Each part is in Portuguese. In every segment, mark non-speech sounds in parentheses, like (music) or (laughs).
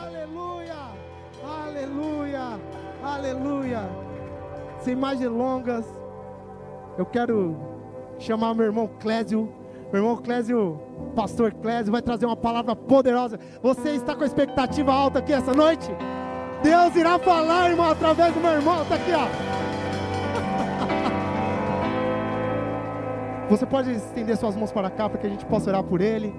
Aleluia! Aleluia! Aleluia! Sem mais delongas, eu quero chamar meu irmão Clésio. Meu irmão Clésio, pastor Clésio, vai trazer uma palavra poderosa. Você está com expectativa alta aqui essa noite? Deus irá falar, irmão, através do meu irmão. Está aqui, ó. (laughs) Você pode estender suas mãos para cá para que a gente possa orar por ele.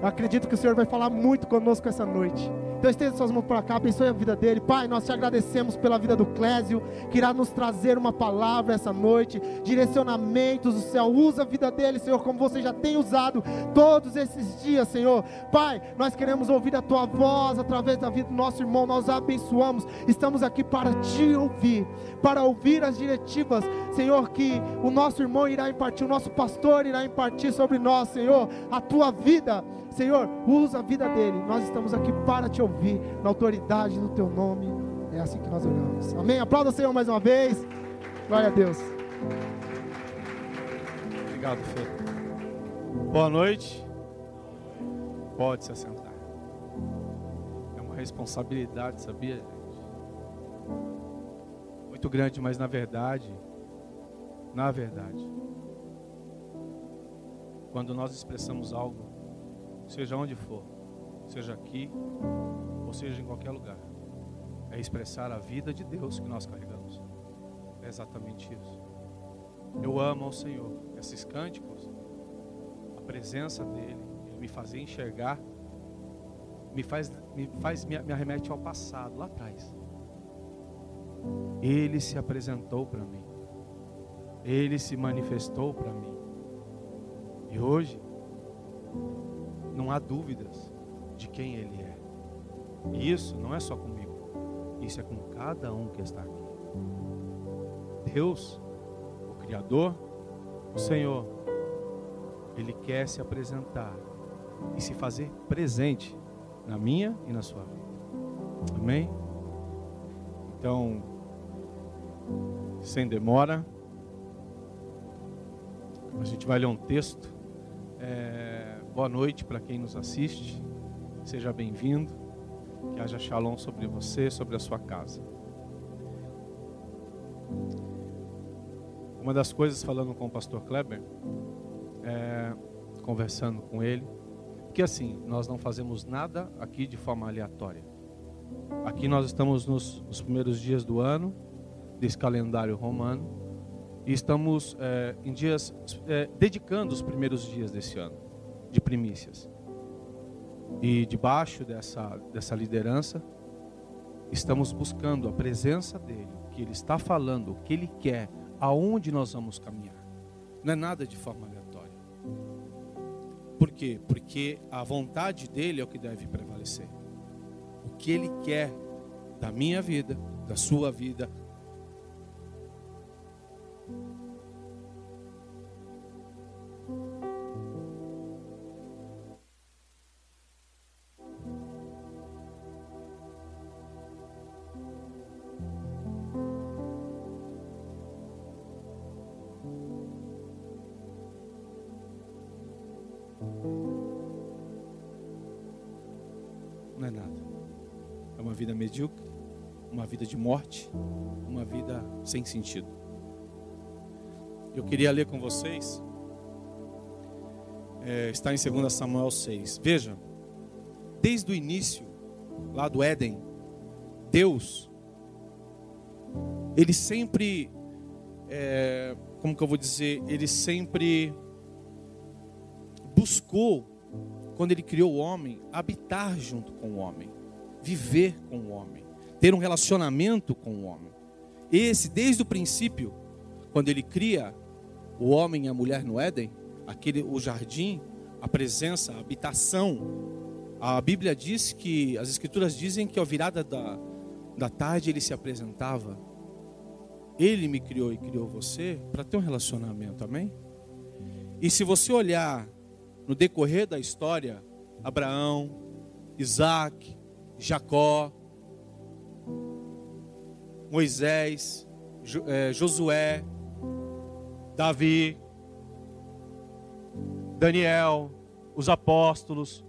Eu acredito que o Senhor vai falar muito conosco essa noite. Então estenda suas mãos para cá, abençoe a vida dele. Pai, nós te agradecemos pela vida do Clésio, que irá nos trazer uma palavra essa noite, direcionamentos do céu. Usa a vida dele, Senhor, como você já tem usado todos esses dias, Senhor. Pai, nós queremos ouvir a tua voz através da vida do nosso irmão. Nós abençoamos. Estamos aqui para te ouvir, para ouvir as diretivas, Senhor, que o nosso irmão irá impartir, o nosso pastor irá impartir sobre nós, Senhor, a tua vida. Senhor, usa a vida dele. Nós estamos aqui para te ouvir, na autoridade do teu nome. É assim que nós oramos. Amém? Aplauda o Senhor mais uma vez. Glória a Deus. Obrigado, Fê. Boa noite. Pode se assentar. É uma responsabilidade, sabia, gente? Muito grande, mas na verdade, na verdade, quando nós expressamos algo, seja onde for, seja aqui ou seja em qualquer lugar, é expressar a vida de Deus que nós carregamos. É exatamente isso. Eu amo ao Senhor. Esses cânticos, a presença dele, ele me fazia enxergar, me faz, me faz, me arremete ao passado, lá atrás. Ele se apresentou para mim. Ele se manifestou para mim. E hoje não há dúvidas de quem ele é. E isso não é só comigo. Isso é com cada um que está aqui. Deus, o Criador, o Senhor, Ele quer se apresentar e se fazer presente na minha e na sua vida. Amém? Então, sem demora, a gente vai ler um texto. É, boa noite para quem nos assiste. Seja bem-vindo. Que haja shalom sobre você, sobre a sua casa. Uma das coisas, falando com o pastor Kleber, é, conversando com ele, que assim, nós não fazemos nada aqui de forma aleatória. Aqui nós estamos nos, nos primeiros dias do ano, desse calendário romano, e estamos é, em dias, é, dedicando os primeiros dias desse ano, de primícias. E debaixo dessa, dessa liderança, estamos buscando a presença dele, o que ele está falando, o que ele quer, aonde nós vamos caminhar. Não é nada de forma aleatória. Por quê? Porque a vontade dele é o que deve prevalecer. O que ele quer da minha vida, da sua vida. De morte, uma vida sem sentido. Eu queria ler com vocês, é, está em 2 Samuel 6. Veja, desde o início, lá do Éden, Deus, ele sempre, é, como que eu vou dizer, ele sempre buscou, quando ele criou o homem, habitar junto com o homem, viver com o homem, ter um relacionamento com o homem. Esse, desde o princípio, quando ele cria o homem e a mulher no Éden, aquele o jardim, a presença, a habitação. A Bíblia diz que as escrituras dizem que ao virada da, da tarde ele se apresentava. Ele me criou e criou você para ter um relacionamento, amém? E se você olhar no decorrer da história, Abraão, Isaac, Jacó, Moisés, Josué, Davi, Daniel, os apóstolos,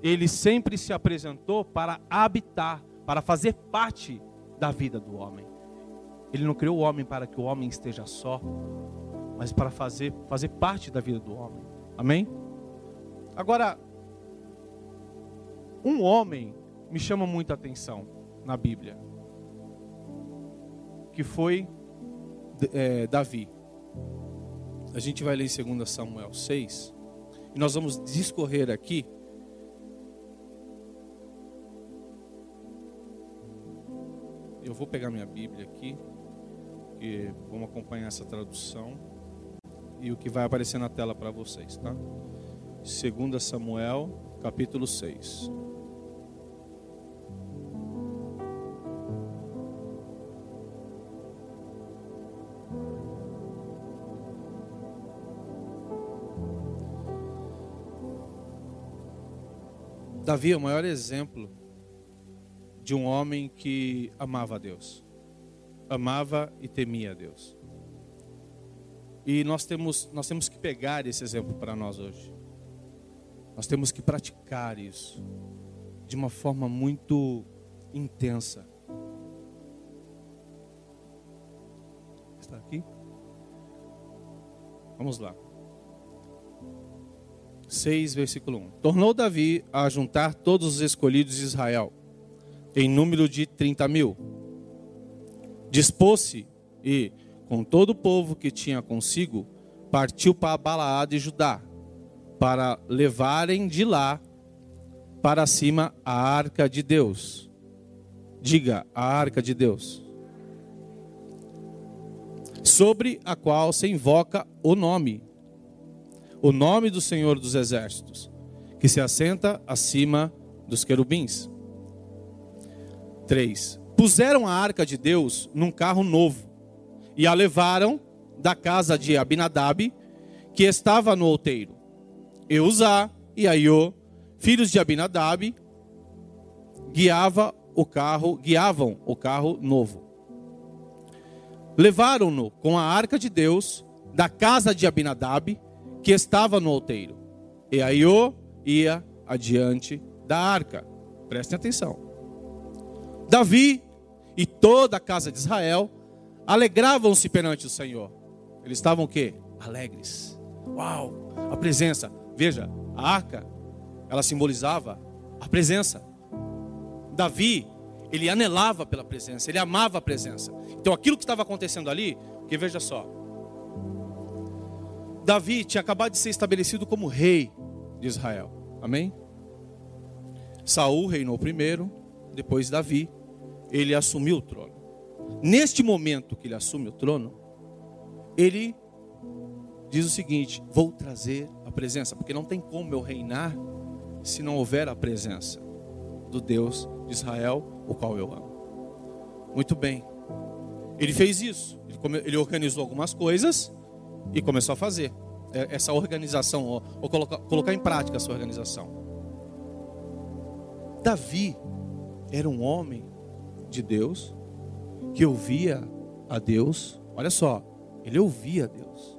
ele sempre se apresentou para habitar, para fazer parte da vida do homem. Ele não criou o homem para que o homem esteja só, mas para fazer, fazer parte da vida do homem. Amém? Agora, um homem me chama muita atenção na Bíblia, que foi é, Davi. A gente vai ler em 2 Samuel 6, e nós vamos discorrer aqui. Eu vou pegar minha Bíblia aqui, que vamos acompanhar essa tradução e o que vai aparecer na tela para vocês, tá? 2 Samuel, capítulo 6. Davi é o maior exemplo de um homem que amava a Deus. Amava e temia a Deus. E nós temos, nós temos que pegar esse exemplo para nós hoje. Nós temos que praticar isso de uma forma muito intensa. Está aqui? Vamos lá. 6, versículo 1. Tornou Davi a juntar todos os escolhidos de Israel, em número de 30 mil. Dispôs-se e, com todo o povo que tinha consigo, partiu para Balaad e Judá, para levarem de lá para cima a arca de Deus. Diga, a arca de Deus. Sobre a qual se invoca o nome o nome do Senhor dos Exércitos, que se assenta acima dos querubins. 3. Puseram a arca de Deus num carro novo e a levaram da casa de Abinadab, que estava no outeiro. Eusá e Aiô, filhos de Abinadab, guiava o carro, guiavam o carro novo. Levaram-no com a arca de Deus da casa de Abinadab que estava no outeiro. E Aiô ia adiante da arca. Prestem atenção. Davi e toda a casa de Israel alegravam-se perante o Senhor. Eles estavam o quê? Alegres. Uau! A presença. Veja, a arca, ela simbolizava a presença. Davi, ele anelava pela presença, ele amava a presença. Então aquilo que estava acontecendo ali, que veja só, Davi tinha acabado de ser estabelecido como rei de Israel. Amém? Saul reinou primeiro, depois Davi. Ele assumiu o trono. Neste momento que ele assume o trono, ele diz o seguinte: Vou trazer a presença, porque não tem como eu reinar se não houver a presença do Deus de Israel, o qual eu amo. Muito bem. Ele fez isso. Ele organizou algumas coisas e começou a fazer é, essa organização, ou, ou colocar, colocar em prática essa organização. Davi era um homem de Deus que ouvia a Deus. Olha só, ele ouvia a Deus.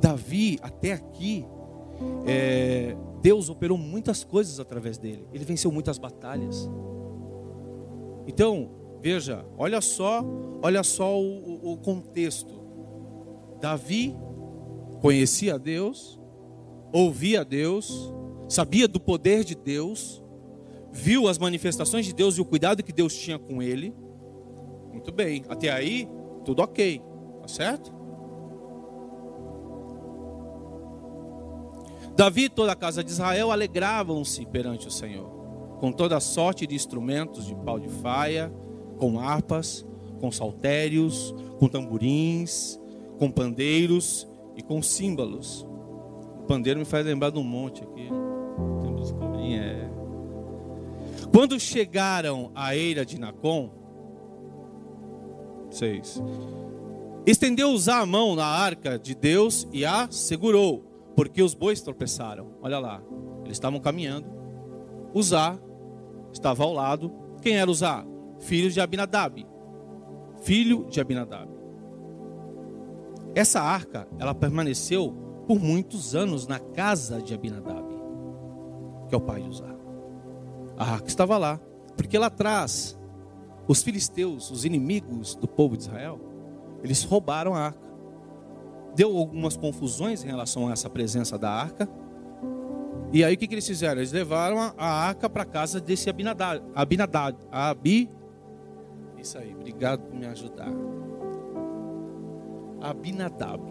Davi, até aqui, é, Deus operou muitas coisas através dele. Ele venceu muitas batalhas. Então, veja, olha só, olha só o, o contexto. Davi conhecia a Deus, ouvia a Deus, sabia do poder de Deus, viu as manifestações de Deus e o cuidado que Deus tinha com ele. Muito bem, até aí tudo ok, tá certo? Davi e toda a casa de Israel alegravam-se perante o Senhor, com toda sorte de instrumentos de pau de faia, com harpas, com saltérios, com tamborins, com pandeiros e com símbolos. O pandeiro me faz lembrar de um monte aqui. Tem é. Quando chegaram à eira de Nacon, seis, estendeu Uzá a mão na arca de Deus e a segurou, porque os bois tropeçaram. Olha lá, eles estavam caminhando. Uzá estava ao lado. Quem era Uzá? Filho de Abinadab. Filho de Abinadab. Essa arca, ela permaneceu por muitos anos na casa de Abinadab. que é o pai de Uzá. A arca estava lá, porque lá atrás, os filisteus, os inimigos do povo de Israel, eles roubaram a arca. Deu algumas confusões em relação a essa presença da arca. E aí o que, que eles fizeram? Eles levaram a, arca para casa desse Abinadad, Abinadad, Abi. Isso aí, obrigado por me ajudar. Abinadab.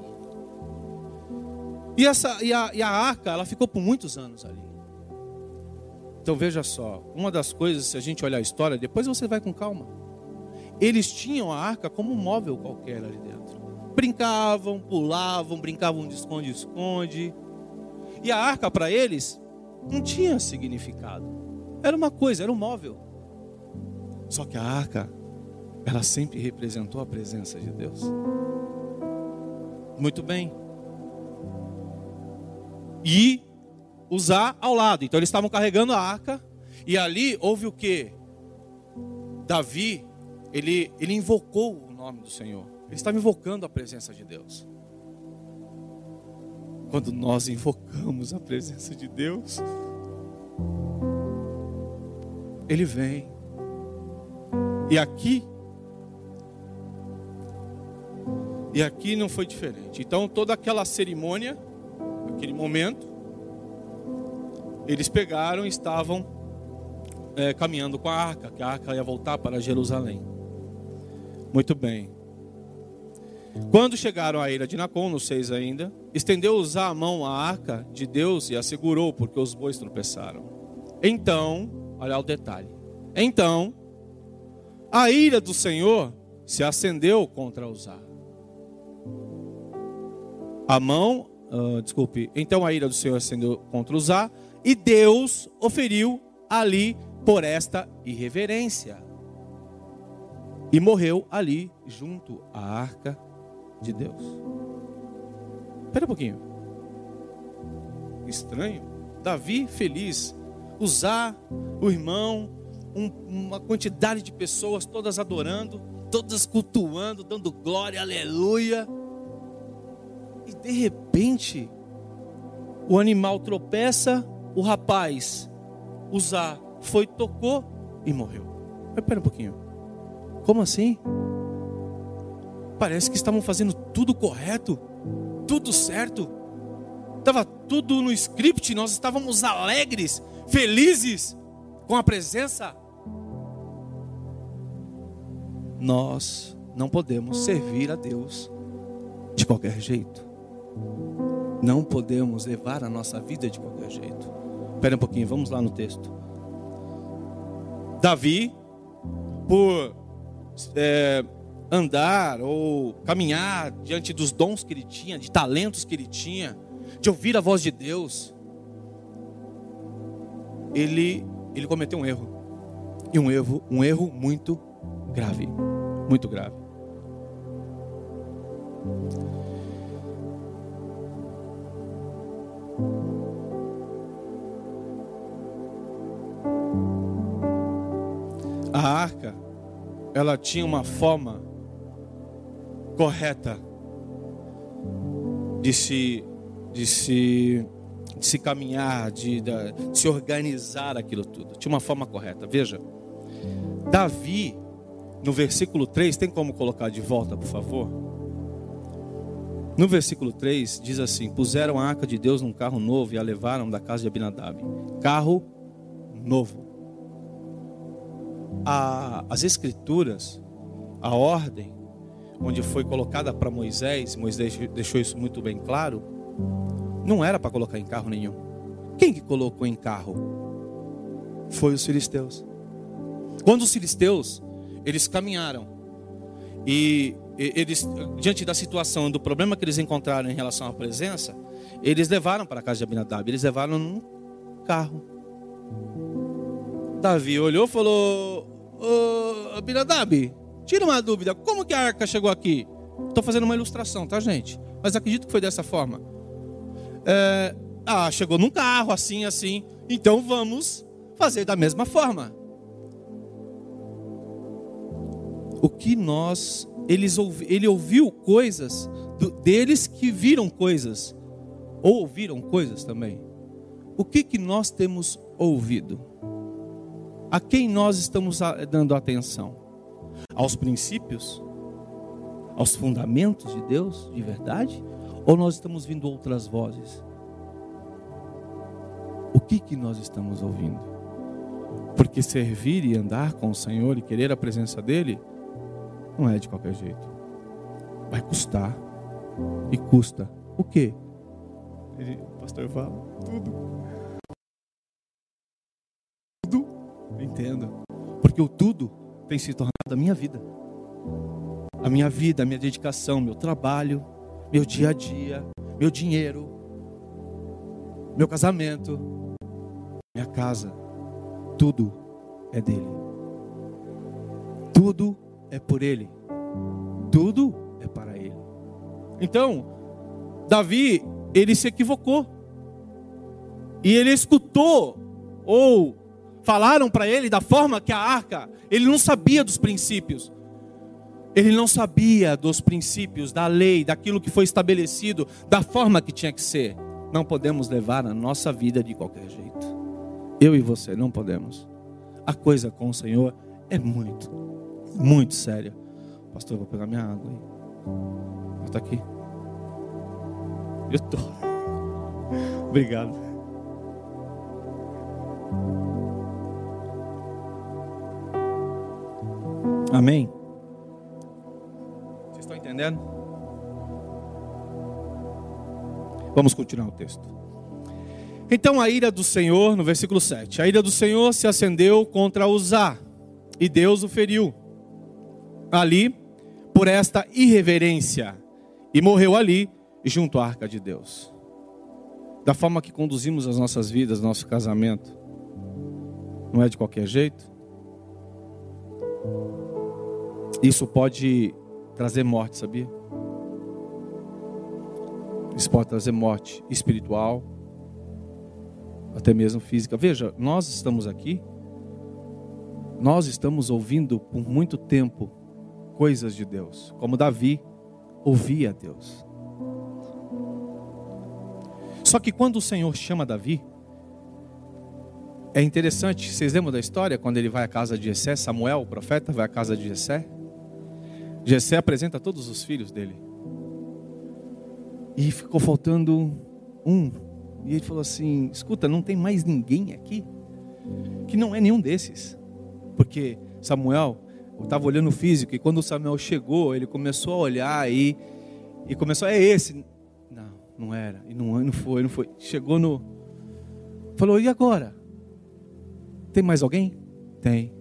E, essa, e, a, e a arca, ela ficou por muitos anos ali. Então veja só, uma das coisas, se a gente olhar a história, depois você vai com calma. Eles tinham a arca como um móvel qualquer ali dentro. Brincavam, pulavam, brincavam de esconde-esconde. E a arca para eles não tinha significado. Era uma coisa, era um móvel. Só que a arca, ela sempre representou a presença de Deus. Muito bem. E usar ao lado. Então eles estavam carregando a arca e ali houve o que? Davi, ele, ele invocou o nome do Senhor. Ele estava invocando a presença de Deus. Quando nós invocamos a presença de Deus, Ele vem. E aqui, e aqui não foi diferente. Então toda aquela cerimônia, aquele momento, eles pegaram e estavam é, caminhando com a arca, que a arca ia voltar para Jerusalém. Muito bem. Quando chegaram à ilha de Nacon, no 6 ainda, estendeu usar a mão à arca de Deus e a segurou, porque os bois tropeçaram. Então, olha o detalhe. Então, a ira do Senhor se acendeu contra Uzá. A mão, uh, desculpe, então a ira do Senhor acendeu contra Uzá, e Deus oferiu ali por esta irreverência. E morreu ali junto à arca de Deus. Espera um pouquinho. Estranho. Davi feliz. Usar o irmão, um, uma quantidade de pessoas todas adorando, todas cultuando, dando glória, aleluia. E de repente, o animal tropeça o rapaz usar foi, tocou e morreu. Mas pera um pouquinho. Como assim? Parece que estavam fazendo tudo correto, tudo certo. Estava tudo no script, nós estávamos alegres, felizes com a presença. Nós não podemos servir a Deus de qualquer jeito. Não podemos levar a nossa vida de qualquer jeito. Espera um pouquinho, vamos lá no texto. Davi, por é, andar ou caminhar diante dos dons que ele tinha, de talentos que ele tinha, de ouvir a voz de Deus, ele, ele cometeu um erro. E um erro, um erro muito grave. Muito grave. A arca, ela tinha uma forma correta de se, de se, de se caminhar, de, de, de se organizar aquilo tudo. Tinha uma forma correta. Veja, Davi, no versículo 3, tem como colocar de volta, por favor? No versículo 3 diz assim: Puseram a arca de Deus num carro novo e a levaram da casa de Abinadab. Carro novo a, as escrituras, a ordem, onde foi colocada para Moisés, Moisés deixou isso muito bem claro, não era para colocar em carro nenhum. Quem que colocou em carro? Foi os filisteus. Quando os filisteus, eles caminharam e eles diante da situação, do problema que eles encontraram em relação à presença, eles levaram para a casa de Abinadab, eles levaram num carro. Davi olhou e falou: Ô, tira uma dúvida. Como que a arca chegou aqui? Estou fazendo uma ilustração, tá, gente? Mas acredito que foi dessa forma. É, ah, chegou num carro, assim, assim. Então vamos fazer da mesma forma. O que nós. Eles ele ouviu coisas do, deles que viram coisas. Ou ouviram coisas também. o que, que nós temos ouvido? A quem nós estamos dando atenção? Aos princípios? Aos fundamentos de Deus, de verdade? Ou nós estamos vindo outras vozes? O que, que nós estamos ouvindo? Porque servir e andar com o Senhor e querer a presença dEle não é de qualquer jeito. Vai custar. E custa o quê? Ele, pastor fala, tudo. Tudo. Entendo. Porque o tudo tem se tornado a minha vida. A minha vida, a minha dedicação, meu trabalho, meu dia a dia, meu dinheiro, meu casamento, minha casa, tudo é dele. Tudo é por ele. Tudo é para ele. Então, Davi, ele se equivocou. E ele escutou ou falaram para ele da forma que a arca, ele não sabia dos princípios. Ele não sabia dos princípios, da lei, daquilo que foi estabelecido, da forma que tinha que ser. Não podemos levar a nossa vida de qualquer jeito. Eu e você não podemos. A coisa com o Senhor é muito, muito séria. Pastor, eu vou pegar minha água aí. Está aqui. Eu tô. (laughs) Obrigado. Amém? Vocês estão entendendo? Vamos continuar o texto. Então a ira do Senhor, no versículo 7, a ira do Senhor se acendeu contra Uzá, e Deus o feriu ali por esta irreverência, e morreu ali junto à arca de Deus. Da forma que conduzimos as nossas vidas, nosso casamento, não é de qualquer jeito. Isso pode trazer morte, sabia? Isso pode trazer morte espiritual, até mesmo física. Veja, nós estamos aqui, nós estamos ouvindo por muito tempo coisas de Deus, como Davi ouvia Deus. Só que quando o Senhor chama Davi, é interessante, vocês lembram da história quando ele vai à casa de Jessé, Samuel, o profeta, vai à casa de Jessé? Jessé apresenta todos os filhos dele. E ficou faltando um e ele falou assim: escuta, não tem mais ninguém aqui que não é nenhum desses. Porque Samuel estava olhando o físico e quando Samuel chegou, ele começou a olhar e, e começou, é esse. Não, não era. E não, não foi, não foi. Chegou no. Falou, e agora? Tem mais alguém? Tem.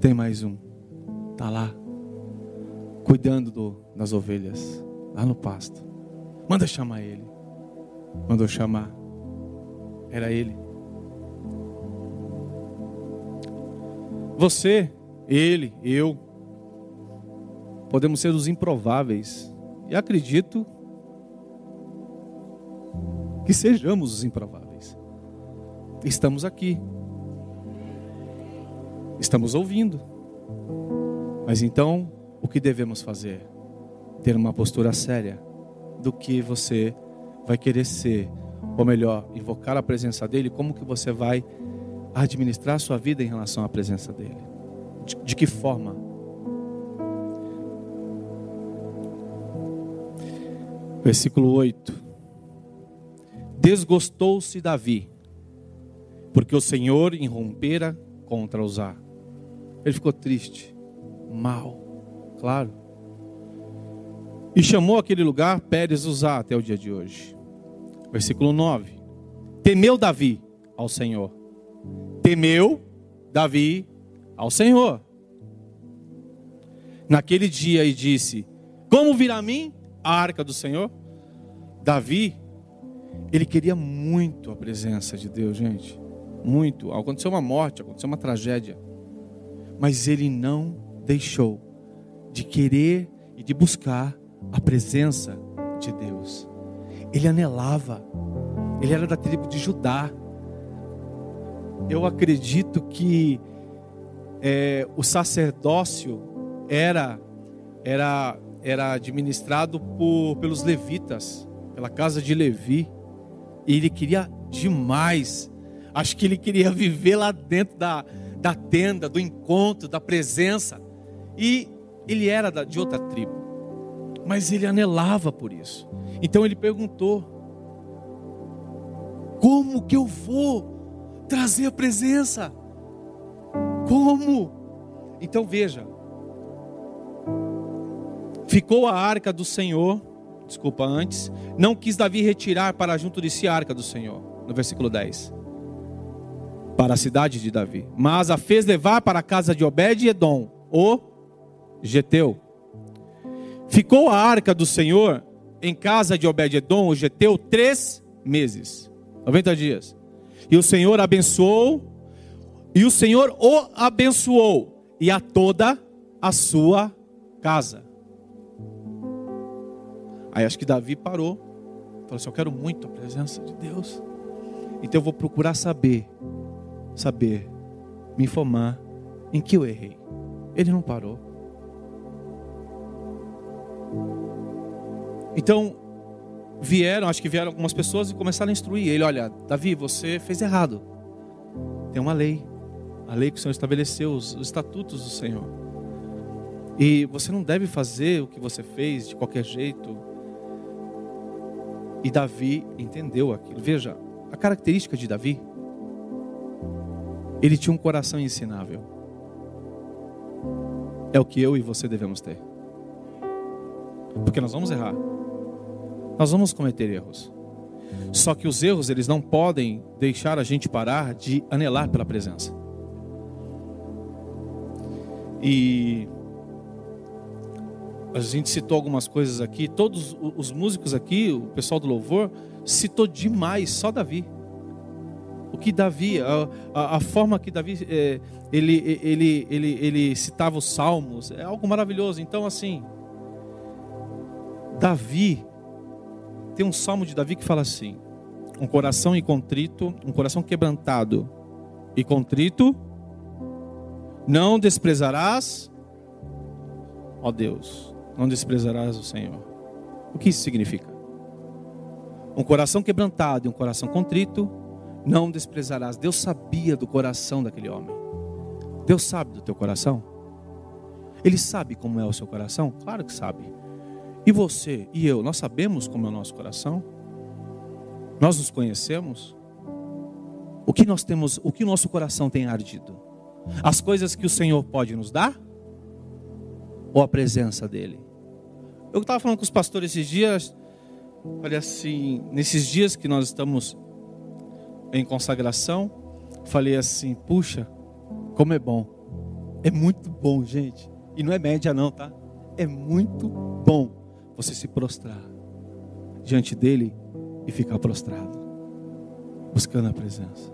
Tem mais um. Está lá. Cuidando do, das ovelhas. Lá no pasto. Manda chamar ele mandou chamar. Era ele. Você, ele, eu, podemos ser os improváveis. E acredito que sejamos os improváveis. Estamos aqui. Estamos ouvindo. Mas então, o que devemos fazer? Ter uma postura séria do que você vai querer ser, ou melhor, invocar a presença dele, como que você vai administrar a sua vida em relação à presença dele? De, de que forma? Versículo 8. Desgostou-se Davi, porque o Senhor irrompera contra Uzá. Ele ficou triste, mal, claro. E chamou aquele lugar Pérez Uzá até o dia de hoje. Versículo 9. Temeu Davi ao Senhor. Temeu Davi ao Senhor. Naquele dia e disse: Como virá a mim a arca do Senhor? Davi, ele queria muito a presença de Deus, gente. Muito. Aconteceu uma morte, aconteceu uma tragédia. Mas ele não deixou de querer e de buscar a presença de Deus. Ele anelava. Ele era da tribo de Judá. Eu acredito que é, o sacerdócio era era era administrado por, pelos levitas, pela casa de Levi. E ele queria demais. Acho que ele queria (laughs) viver lá dentro da, da tenda, do encontro, da presença. E ele era de outra tribo. Mas ele anelava por isso. Então ele perguntou: Como que eu vou trazer a presença? Como? Então veja, ficou a arca do Senhor, desculpa antes, não quis Davi retirar para junto de si a arca do Senhor, no versículo 10, para a cidade de Davi, mas a fez levar para a casa de Obed-Edom, o Geteu. Ficou a arca do Senhor em casa de Obed-Edom, o Geteu, três meses, 90 dias. E o Senhor abençoou, e o Senhor o abençoou, e a toda a sua casa. Aí acho que Davi parou, falou assim: Eu quero muito a presença de Deus, então eu vou procurar saber, saber, me informar em que eu errei. Ele não parou. Então, vieram, acho que vieram algumas pessoas e começaram a instruir ele: olha, Davi, você fez errado. Tem uma lei, a lei que o Senhor estabeleceu, os, os estatutos do Senhor. E você não deve fazer o que você fez de qualquer jeito. E Davi entendeu aquilo. Veja, a característica de Davi, ele tinha um coração ensinável. É o que eu e você devemos ter. Porque nós vamos errar. Nós vamos cometer erros. Só que os erros, eles não podem deixar a gente parar de anelar pela presença. E a gente citou algumas coisas aqui, todos os músicos aqui, o pessoal do louvor, citou demais só Davi. O que Davi, a, a, forma que Davi, é, ele, ele, ele, ele citava os salmos, é algo maravilhoso. Então, assim, Davi, tem um salmo de Davi que fala assim: um coração incontrito, um coração quebrantado e contrito, não desprezarás, ó Deus, não desprezarás o Senhor. O que isso significa? Um coração quebrantado e um coração contrito, não desprezarás. Deus sabia do coração daquele homem. Deus sabe do teu coração. Ele sabe como é o seu coração? Claro que sabe. E você e eu, nós sabemos como é o nosso coração? Nós nos conhecemos? O que nós temos, o que o nosso coração tem ardido? As coisas que o Senhor pode nos dar? Ou a presença dele? Eu estava falando com os pastores esses dias, falei assim, nesses dias que nós estamos em consagração, falei assim, puxa, como é bom. É muito bom, gente. E não é média não, tá? É muito bom você se prostrar diante dele e ficar prostrado, buscando a presença,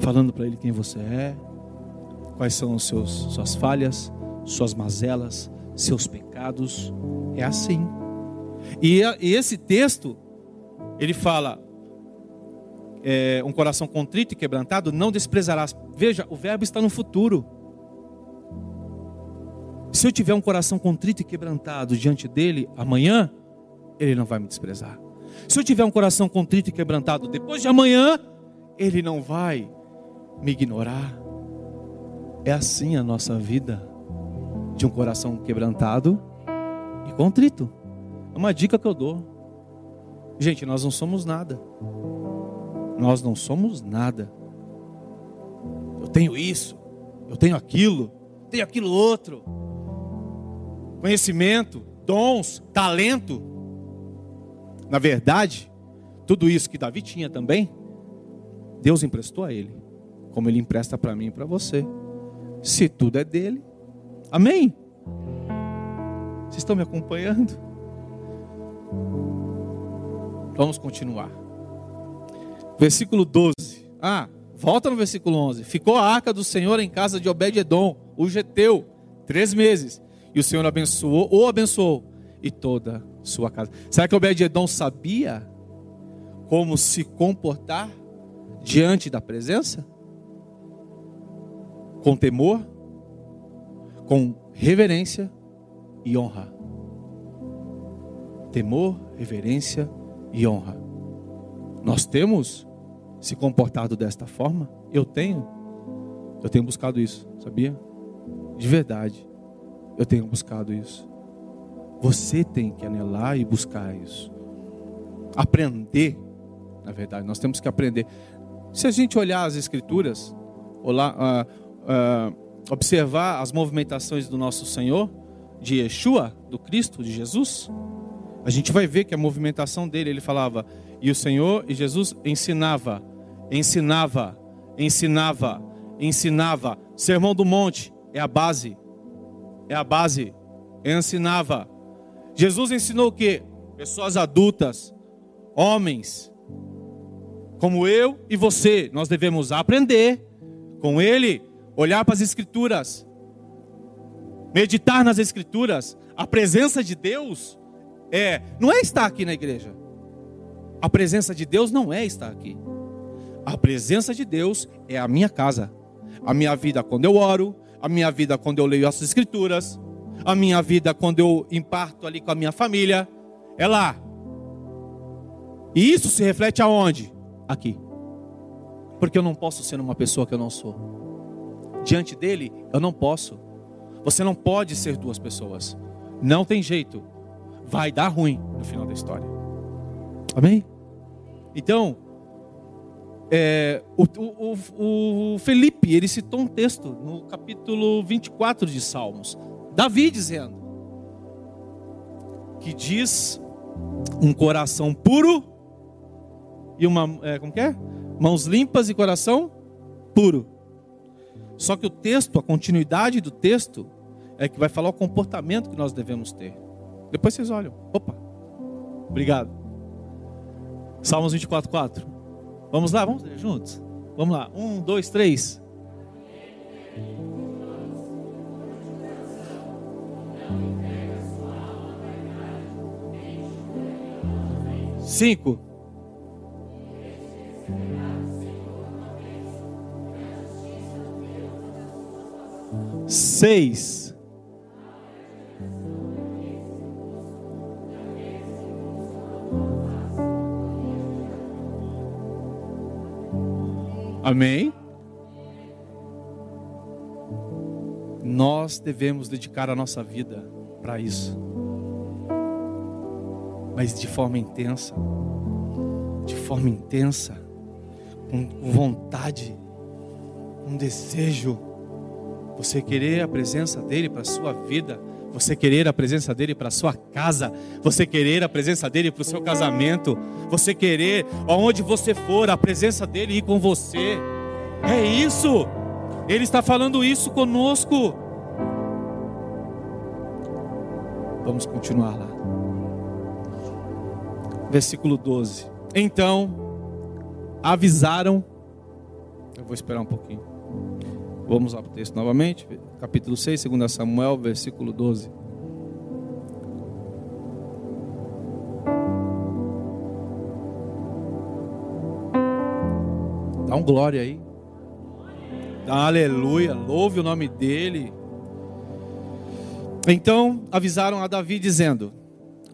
falando para ele quem você é, quais são os seus suas falhas, suas mazelas, seus pecados. É assim. E, e esse texto ele fala é, um coração contrito e quebrantado não desprezarás. Veja, o verbo está no futuro. Se eu tiver um coração contrito e quebrantado diante dele amanhã, ele não vai me desprezar. Se eu tiver um coração contrito e quebrantado depois de amanhã, ele não vai me ignorar. É assim a nossa vida de um coração quebrantado e contrito. É uma dica que eu dou. Gente, nós não somos nada. Nós não somos nada. Eu tenho isso, eu tenho aquilo, tenho aquilo outro conhecimento, dons, talento. Na verdade, tudo isso que Davi tinha também, Deus emprestou a ele, como ele empresta para mim e para você. Se tudo é dele, amém? Vocês estão me acompanhando? Vamos continuar. Versículo 12. Ah, volta no versículo 11. Ficou a arca do Senhor em casa de Obed-Edom, o Geteu, três meses. E o Senhor abençoou, ou abençoou, e toda sua casa. Será que Obed-Edom sabia como se comportar diante da presença? Com temor, com reverência e honra. Temor, reverência e honra. Nós temos se comportado desta forma? Eu tenho. Eu tenho buscado isso, sabia? De verdade. Eu tenho buscado isso. Você tem que anelar e buscar isso. Aprender, na verdade, nós temos que aprender. Se a gente olhar as escrituras, olhar, uh, uh, observar as movimentações do nosso Senhor, de Yeshua, do Cristo, de Jesus, a gente vai ver que a movimentação dele, ele falava, e o Senhor e Jesus ensinava, ensinava, ensinava, ensinava. Sermão do Monte é a base, é a base, ensinava. Jesus ensinou o que? Pessoas adultas, homens, como eu e você, nós devemos aprender com ele, olhar para as Escrituras, meditar nas Escrituras. A presença de Deus é, não é estar aqui na igreja. A presença de Deus não é estar aqui. A presença de Deus é a minha casa. A minha vida quando eu oro, a minha vida quando eu leio as escrituras, a minha vida quando eu imparto ali com a minha família, é lá. E isso se reflete aonde? Aqui. Porque eu não posso ser uma pessoa que eu não sou. Diante dele, eu não posso. Você não pode ser duas pessoas. Não tem jeito. Vai dar ruim no final da história. Amém? Então, é, o, o, o, Felipe, ele citou um texto no capítulo 24 de Salmos. Davi dizendo, que diz um coração puro e uma, é, como que é? Mãos limpas e coração puro. Só que o texto, a continuidade do texto, é que vai falar o comportamento que nós devemos ter. Depois vocês olham. Opa. Obrigado. Salmos 24, 4. Vamos lá, vamos juntos? Vamos lá. Um, dois, três. Cinco. Seis. Amém? Nós devemos dedicar a nossa vida para isso, mas de forma intensa, de forma intensa, com vontade, com desejo. Você querer a presença dEle para a sua vida, você querer a presença dele para sua casa, você querer a presença dele para o seu casamento, você querer aonde você for a presença dele ir com você. É isso. Ele está falando isso conosco. Vamos continuar lá. Versículo 12. Então avisaram. Eu vou esperar um pouquinho. Vamos lá para o texto novamente, capítulo 6, 2 Samuel, versículo 12. Dá um glória aí. Dá aleluia, louve o nome dele. Então avisaram a Davi dizendo: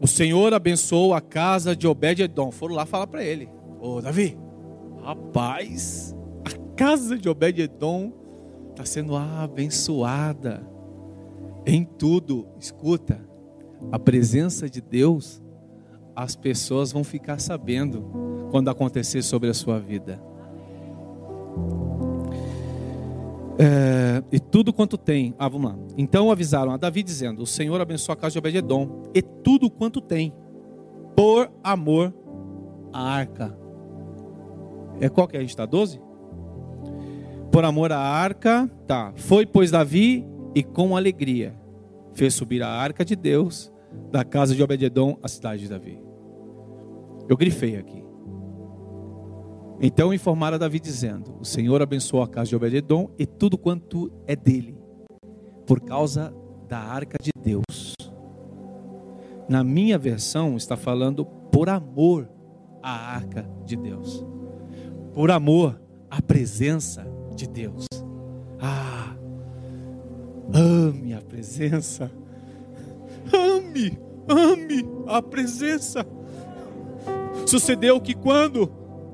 O Senhor abençoou a casa de Obed-edom. Foram lá falar para ele: Ô Davi, rapaz, a casa de Obed-edom está sendo abençoada em tudo. Escuta, a presença de Deus, as pessoas vão ficar sabendo quando acontecer sobre a sua vida. É, e tudo quanto tem. Ah, vamos lá. Então avisaram a Davi dizendo: O Senhor abençoa a casa de Obededom e tudo quanto tem, por amor à arca. É qual que é? A gente está 12? Por amor à arca, tá. Foi, pois, Davi e com alegria fez subir a arca de Deus da casa de Obededom à cidade de Davi. Eu grifei aqui. Então informaram a Davi dizendo: O Senhor abençoou a casa de Obededom e tudo quanto é dele, por causa da arca de Deus. Na minha versão está falando por amor à arca de Deus. Por amor à presença de Deus. Ah, ame a presença. Ame, ame a presença. Sucedeu que quando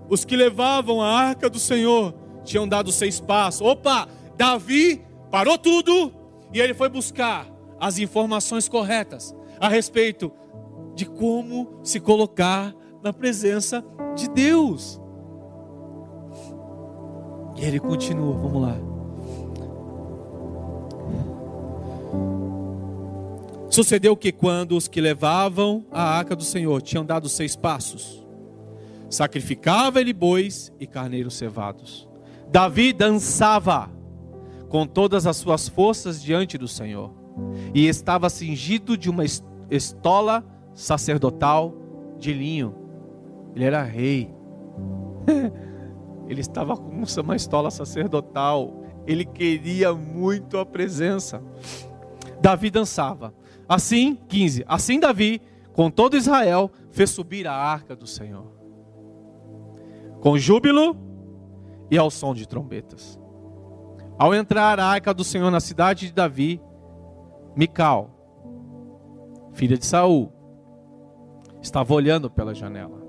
os que levavam a arca do Senhor tinham dado seis passos. Opa, Davi parou tudo e ele foi buscar as informações corretas a respeito de como se colocar na presença de Deus. E ele continua, vamos lá. Sucedeu que quando os que levavam a arca do Senhor tinham dado seis passos, sacrificava ele bois e carneiros cevados. Davi dançava com todas as suas forças diante do Senhor e estava cingido de uma estola sacerdotal de linho. Ele era rei. (laughs) Ele estava com uma estola sacerdotal. Ele queria muito a presença. Davi dançava. Assim, 15. Assim Davi, com todo Israel, fez subir a arca do Senhor. Com júbilo e ao som de trombetas. Ao entrar a arca do Senhor na cidade de Davi, Mical, filha de Saul, estava olhando pela janela.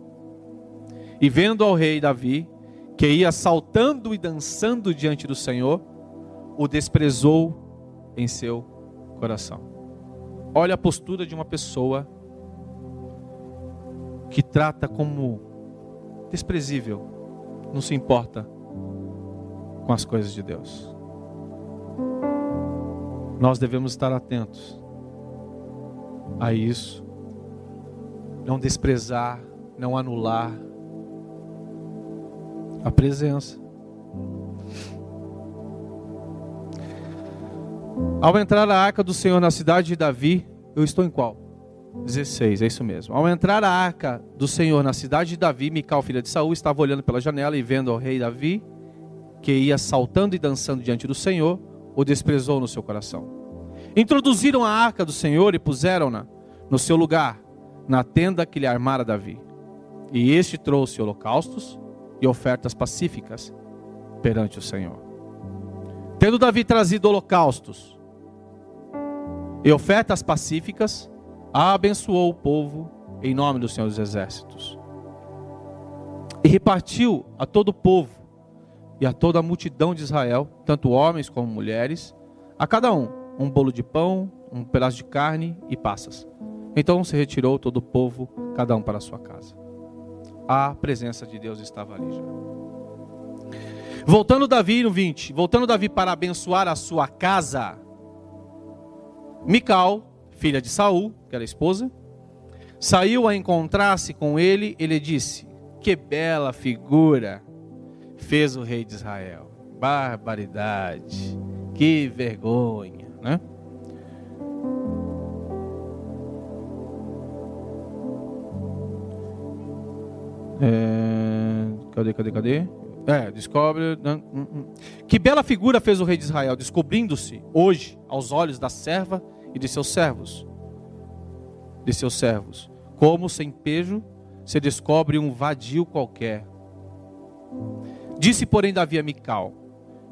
E vendo ao rei Davi, que ia saltando e dançando diante do Senhor, o desprezou em seu coração. Olha a postura de uma pessoa que trata como desprezível, não se importa com as coisas de Deus. Nós devemos estar atentos a isso, não desprezar, não anular a presença. Ao entrar a arca do Senhor na cidade de Davi, eu estou em qual? 16, é isso mesmo. Ao entrar a arca do Senhor na cidade de Davi, Mical, filha de Saul, estava olhando pela janela e vendo ao rei Davi, que ia saltando e dançando diante do Senhor, o desprezou no seu coração. Introduziram a arca do Senhor e puseram-na no seu lugar, na tenda que lhe armara Davi. E este trouxe holocaustos e ofertas pacíficas perante o Senhor. Tendo Davi trazido holocaustos e ofertas pacíficas, abençoou o povo em nome do Senhor dos Exércitos. E repartiu a todo o povo e a toda a multidão de Israel, tanto homens como mulheres, a cada um um bolo de pão, um pedaço de carne e passas. Então se retirou todo o povo, cada um para a sua casa. A presença de Deus estava ali já. Voltando Davi no 20, voltando Davi para abençoar a sua casa, Mical, filha de Saul, que era esposa, saiu a encontrar-se com ele, ele disse: Que bela figura fez o rei de Israel. Barbaridade, que vergonha, né? É, cadê, cadê, cadê? É, descobre. Hum, hum. Que bela figura fez o rei de Israel, descobrindo-se hoje aos olhos da serva e de seus servos. De seus servos. Como sem pejo se descobre um vadio qualquer. Disse, porém, Davi a Mical: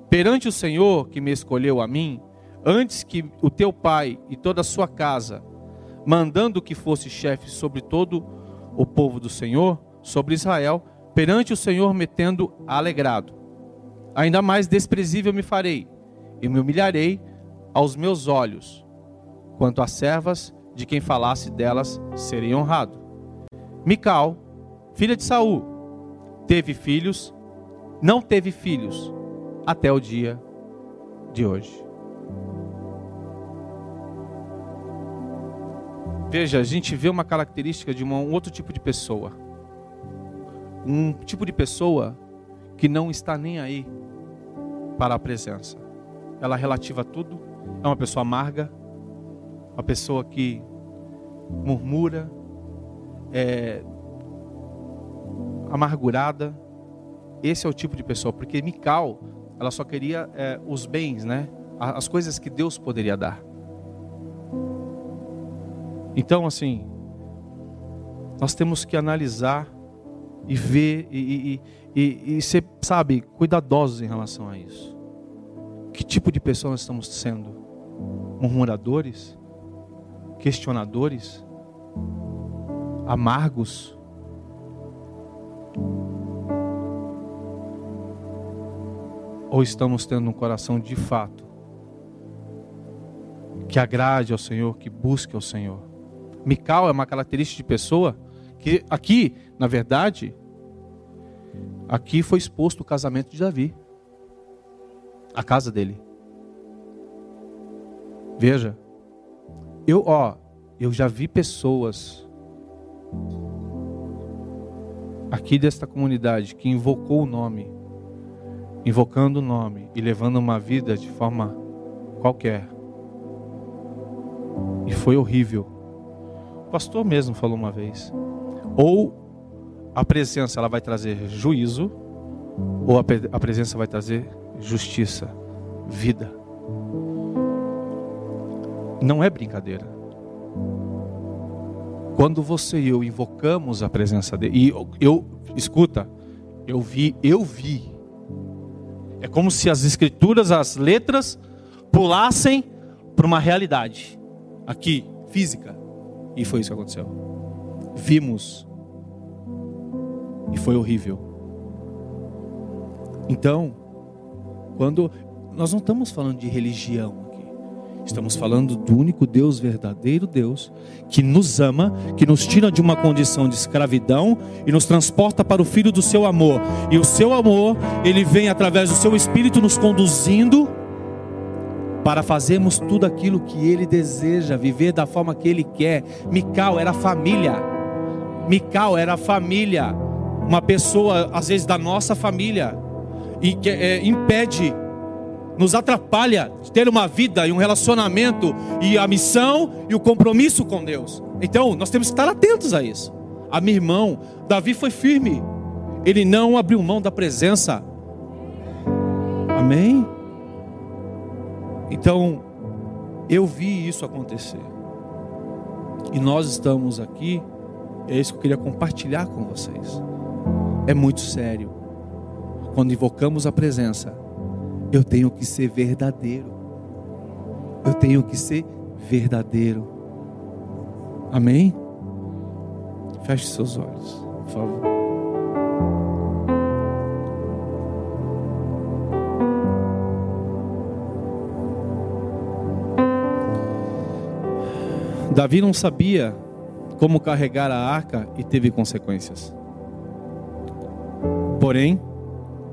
Perante o Senhor que me escolheu a mim, antes que o teu pai e toda a sua casa, mandando que fosse chefe sobre todo o povo do Senhor, sobre Israel, perante o Senhor metendo alegrado. Ainda mais desprezível me farei, e me humilharei aos meus olhos, quanto às servas de quem falasse delas serei honrado. Mical, filha de Saul, teve filhos, não teve filhos, até o dia de hoje. Veja, a gente vê uma característica de um outro tipo de pessoa um tipo de pessoa que não está nem aí para a presença. Ela relativa tudo, é uma pessoa amarga, uma pessoa que murmura, é amargurada. Esse é o tipo de pessoa, porque Mical, ela só queria é, os bens, né? As coisas que Deus poderia dar. Então, assim, nós temos que analisar e ver e, e, e, e ser, sabe, cuidadosos em relação a isso. Que tipo de pessoa nós estamos sendo? Murmuradores? Questionadores? Amargos? Ou estamos tendo um coração de fato que agrade ao Senhor, que busque ao Senhor? Mical é uma característica de pessoa que aqui, na verdade, aqui foi exposto o casamento de Davi. A casa dele. Veja, eu, ó, eu já vi pessoas aqui desta comunidade que invocou o nome, invocando o nome e levando uma vida de forma qualquer. E foi horrível. O pastor mesmo falou uma vez. Ou a presença ela vai trazer juízo, ou a, presença vai trazer justiça, vida. Não é brincadeira. Quando você e eu invocamos a presença dele, e eu, eu escuta, eu vi, eu vi. É como se as escrituras, as letras, pulassem para uma realidade aqui, física. E foi isso que aconteceu. Vimos. E foi horrível. Então, quando nós não estamos falando de religião aqui. Estamos falando do único Deus verdadeiro Deus que nos ama, que nos tira de uma condição de escravidão e nos transporta para o filho do seu amor. E o seu amor, ele vem através do seu espírito nos conduzindo para fazermos tudo aquilo que ele deseja, viver da forma que ele quer. Mical era família. Mical era família. Uma pessoa, às vezes, da nossa família, e que é, impede, nos atrapalha de ter uma vida e um relacionamento, e a missão e o compromisso com Deus. Então, nós temos que estar atentos a isso. A meu irmão, Davi foi firme, ele não abriu mão da presença. Amém? Então, eu vi isso acontecer. E nós estamos aqui, é isso que eu queria compartilhar com vocês. É muito sério. Quando invocamos a presença, eu tenho que ser verdadeiro. Eu tenho que ser verdadeiro. Amém? Feche seus olhos, por favor. Davi não sabia como carregar a arca e teve consequências. Porém,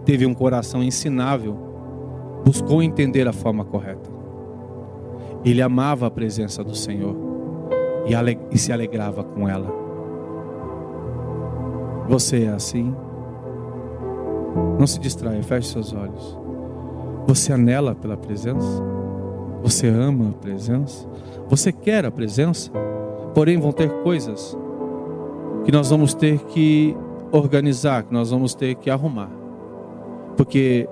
teve um coração ensinável, buscou entender a forma correta. Ele amava a presença do Senhor e, e se alegrava com ela. Você é assim? Não se distraia, feche seus olhos. Você anela pela presença? Você ama a presença? Você quer a presença? Porém, vão ter coisas que nós vamos ter que organizar, que nós vamos ter que arrumar. Porque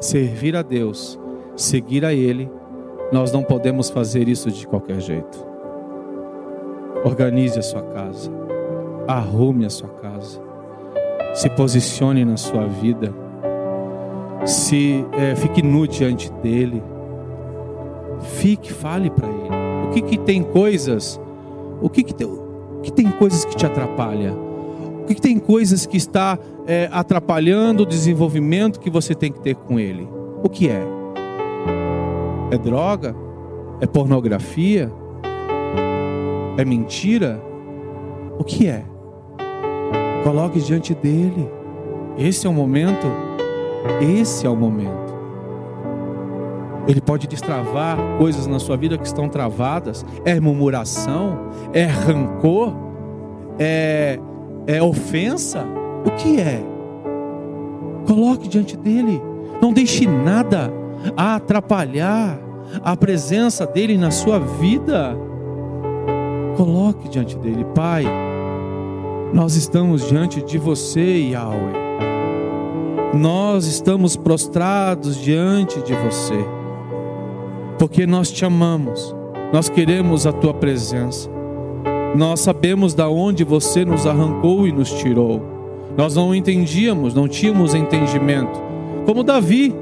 servir a Deus, seguir a Ele, nós não podemos fazer isso de qualquer jeito. Organize a sua casa, arrume a sua casa, se posicione na sua vida, se é, fique nu diante dele, fique, fale para ele que, que tem coisas, o que, que, tem, que tem coisas que te atrapalha? O que, que tem coisas que está é, atrapalhando o desenvolvimento que você tem que ter com ele? O que é? É droga? É pornografia? É mentira? O que é? Coloque diante dele. Esse é o momento. Esse é o momento. Ele pode destravar coisas na sua vida que estão travadas. É murmuração, é rancor, é, é ofensa. O que é? Coloque diante dele. Não deixe nada atrapalhar a presença dele na sua vida. Coloque diante dele, Pai. Nós estamos diante de você, Yahweh. Nós estamos prostrados diante de você porque nós te amamos, nós queremos a tua presença. Nós sabemos da onde você nos arrancou e nos tirou. Nós não entendíamos, não tínhamos entendimento. Como Davi,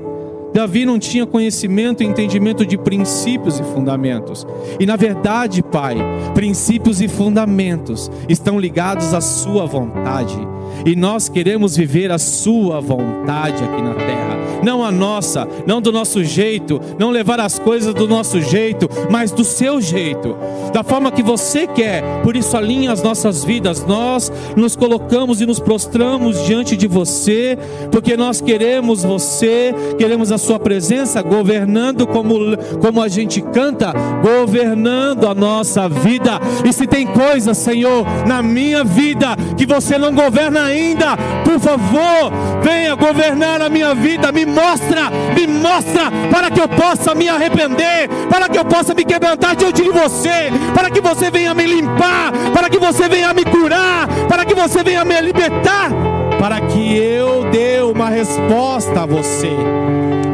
Davi não tinha conhecimento e entendimento de princípios e fundamentos. E na verdade, Pai, princípios e fundamentos estão ligados à Sua vontade. E nós queremos viver a Sua vontade aqui na terra, não a nossa, não do nosso jeito, não levar as coisas do nosso jeito, mas do seu jeito, da forma que você quer. Por isso, alinhe as nossas vidas, nós nos colocamos e nos prostramos diante de você, porque nós queremos você, queremos a Sua presença governando como, como a gente canta, governando a nossa vida. E se tem coisa, Senhor, na minha vida que você não governa ainda, por favor, venha governar a minha vida, me mostra, me mostra, para que eu possa me arrepender, para que eu possa me quebrantar diante de você, para que você venha me limpar, para que você venha me curar, para que você venha me libertar, para que eu dê uma resposta a você.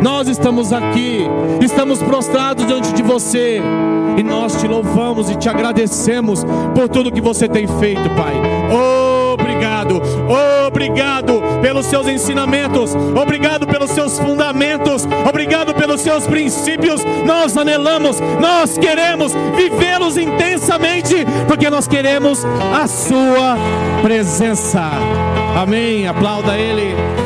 Nós estamos aqui, estamos prostrados diante de você, e nós te louvamos e te agradecemos por tudo que você tem feito, Pai. Obrigado, obrigado pelos seus ensinamentos, obrigado pelos seus fundamentos, obrigado pelos seus princípios. Nós anelamos, nós queremos vivê-los intensamente, porque nós queremos a Sua presença. Amém. Aplauda Ele.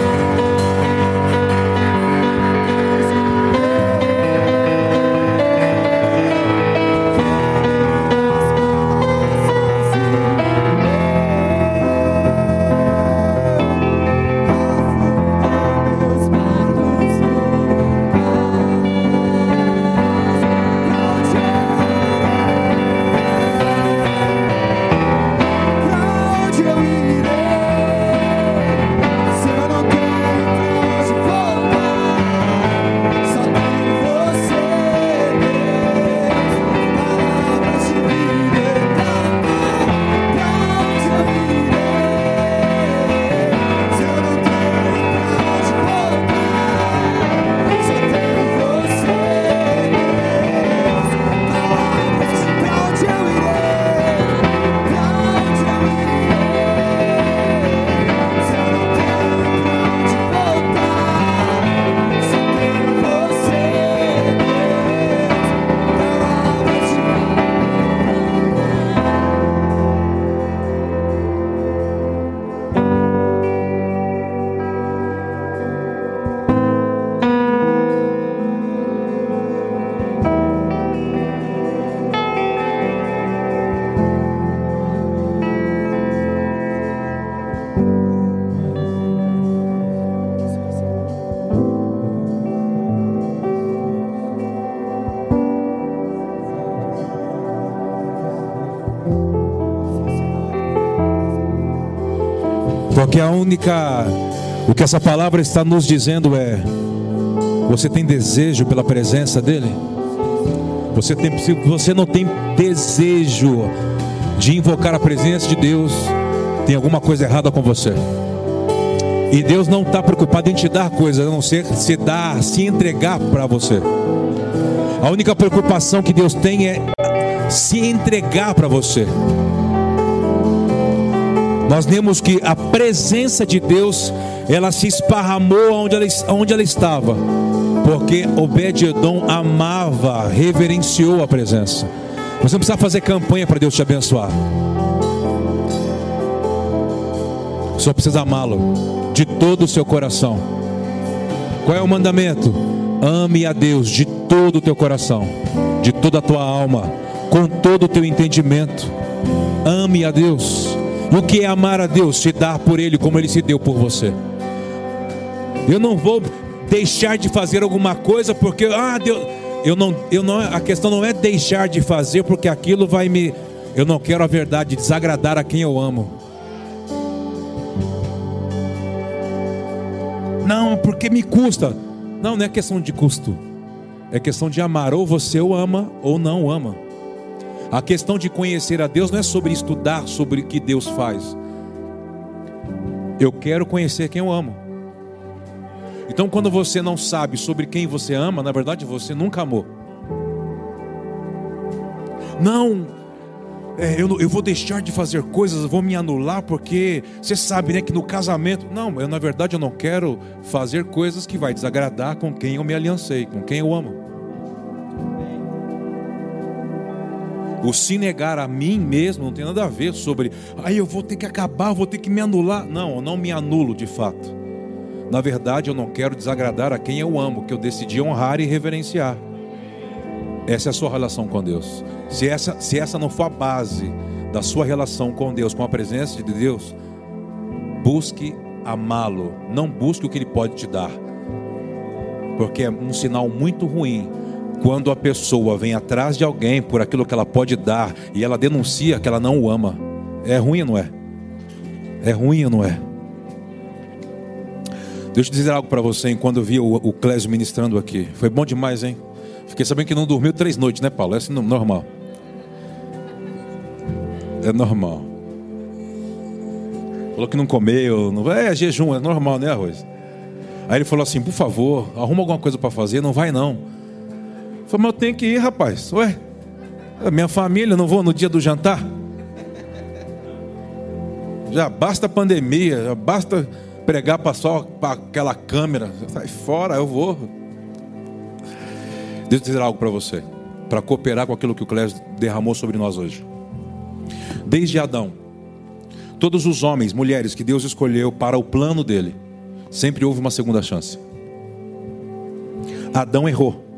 A única. O que essa palavra está nos dizendo é: você tem desejo pela presença dEle? Você tem, você não tem desejo de invocar a presença de Deus, tem alguma coisa errada com você. E Deus não está preocupado em te dar coisas, a não ser se dar, se entregar para você. A única preocupação que Deus tem é se entregar para você. Nós vemos que a presença de Deus, ela se esparramou onde ela, onde ela estava, porque Obed-Edom amava, reverenciou a presença. Você não precisa fazer campanha para Deus te abençoar. Só precisa amá-lo de todo o seu coração. Qual é o mandamento? Ame a Deus de todo o teu coração, de toda a tua alma, com todo o teu entendimento. Ame a Deus. O que é amar a Deus? Se dar por Ele como Ele se deu por você. Eu não vou deixar de fazer alguma coisa porque, ah, Deus, eu não, eu não, a questão não é deixar de fazer porque aquilo vai me, eu não quero a verdade, desagradar a quem eu amo. Não, porque me custa. Não, não é questão de custo. É questão de amar. Ou você o ama ou não o ama. A questão de conhecer a Deus não é sobre estudar sobre o que Deus faz. Eu quero conhecer quem eu amo. Então, quando você não sabe sobre quem você ama, na verdade você nunca amou. Não, é, eu, eu vou deixar de fazer coisas, vou me anular, porque você sabe né, que no casamento. Não, eu, na verdade eu não quero fazer coisas que vai desagradar com quem eu me aliancei, com quem eu amo. O se negar a mim mesmo não tem nada a ver sobre, aí eu vou ter que acabar, vou ter que me anular. Não, eu não me anulo de fato. Na verdade, eu não quero desagradar a quem eu amo, que eu decidi honrar e reverenciar. Essa é a sua relação com Deus. Se essa, se essa não for a base da sua relação com Deus, com a presença de Deus, busque amá-lo, não busque o que ele pode te dar. Porque é um sinal muito ruim quando a pessoa vem atrás de alguém por aquilo que ela pode dar e ela denuncia que ela não o ama. É ruim não é? É ruim não é? Deixa eu dizer algo para você, hein? quando eu vi o, Clésio ministrando aqui. Foi bom demais, hein? Fiquei sabendo que não dormiu três noites, né, Paulo? É assim, normal. É normal. Falou que não comeu, não é jejum, é normal, né, arroz? Aí ele falou assim: por favor, arruma alguma coisa para fazer, não vai não. Falei, mas eu tenho que ir, rapaz. Ué, minha família, não vou no dia do jantar? Já basta a pandemia, já basta pregar para só aquela câmera. Sai fora, eu vou. Deixa eu dizer algo para você, para cooperar com aquilo que o Clésio derramou sobre nós hoje. Desde Adão, todos os homens, mulheres que Deus escolheu para o plano dele, sempre houve uma segunda chance. Adão errou.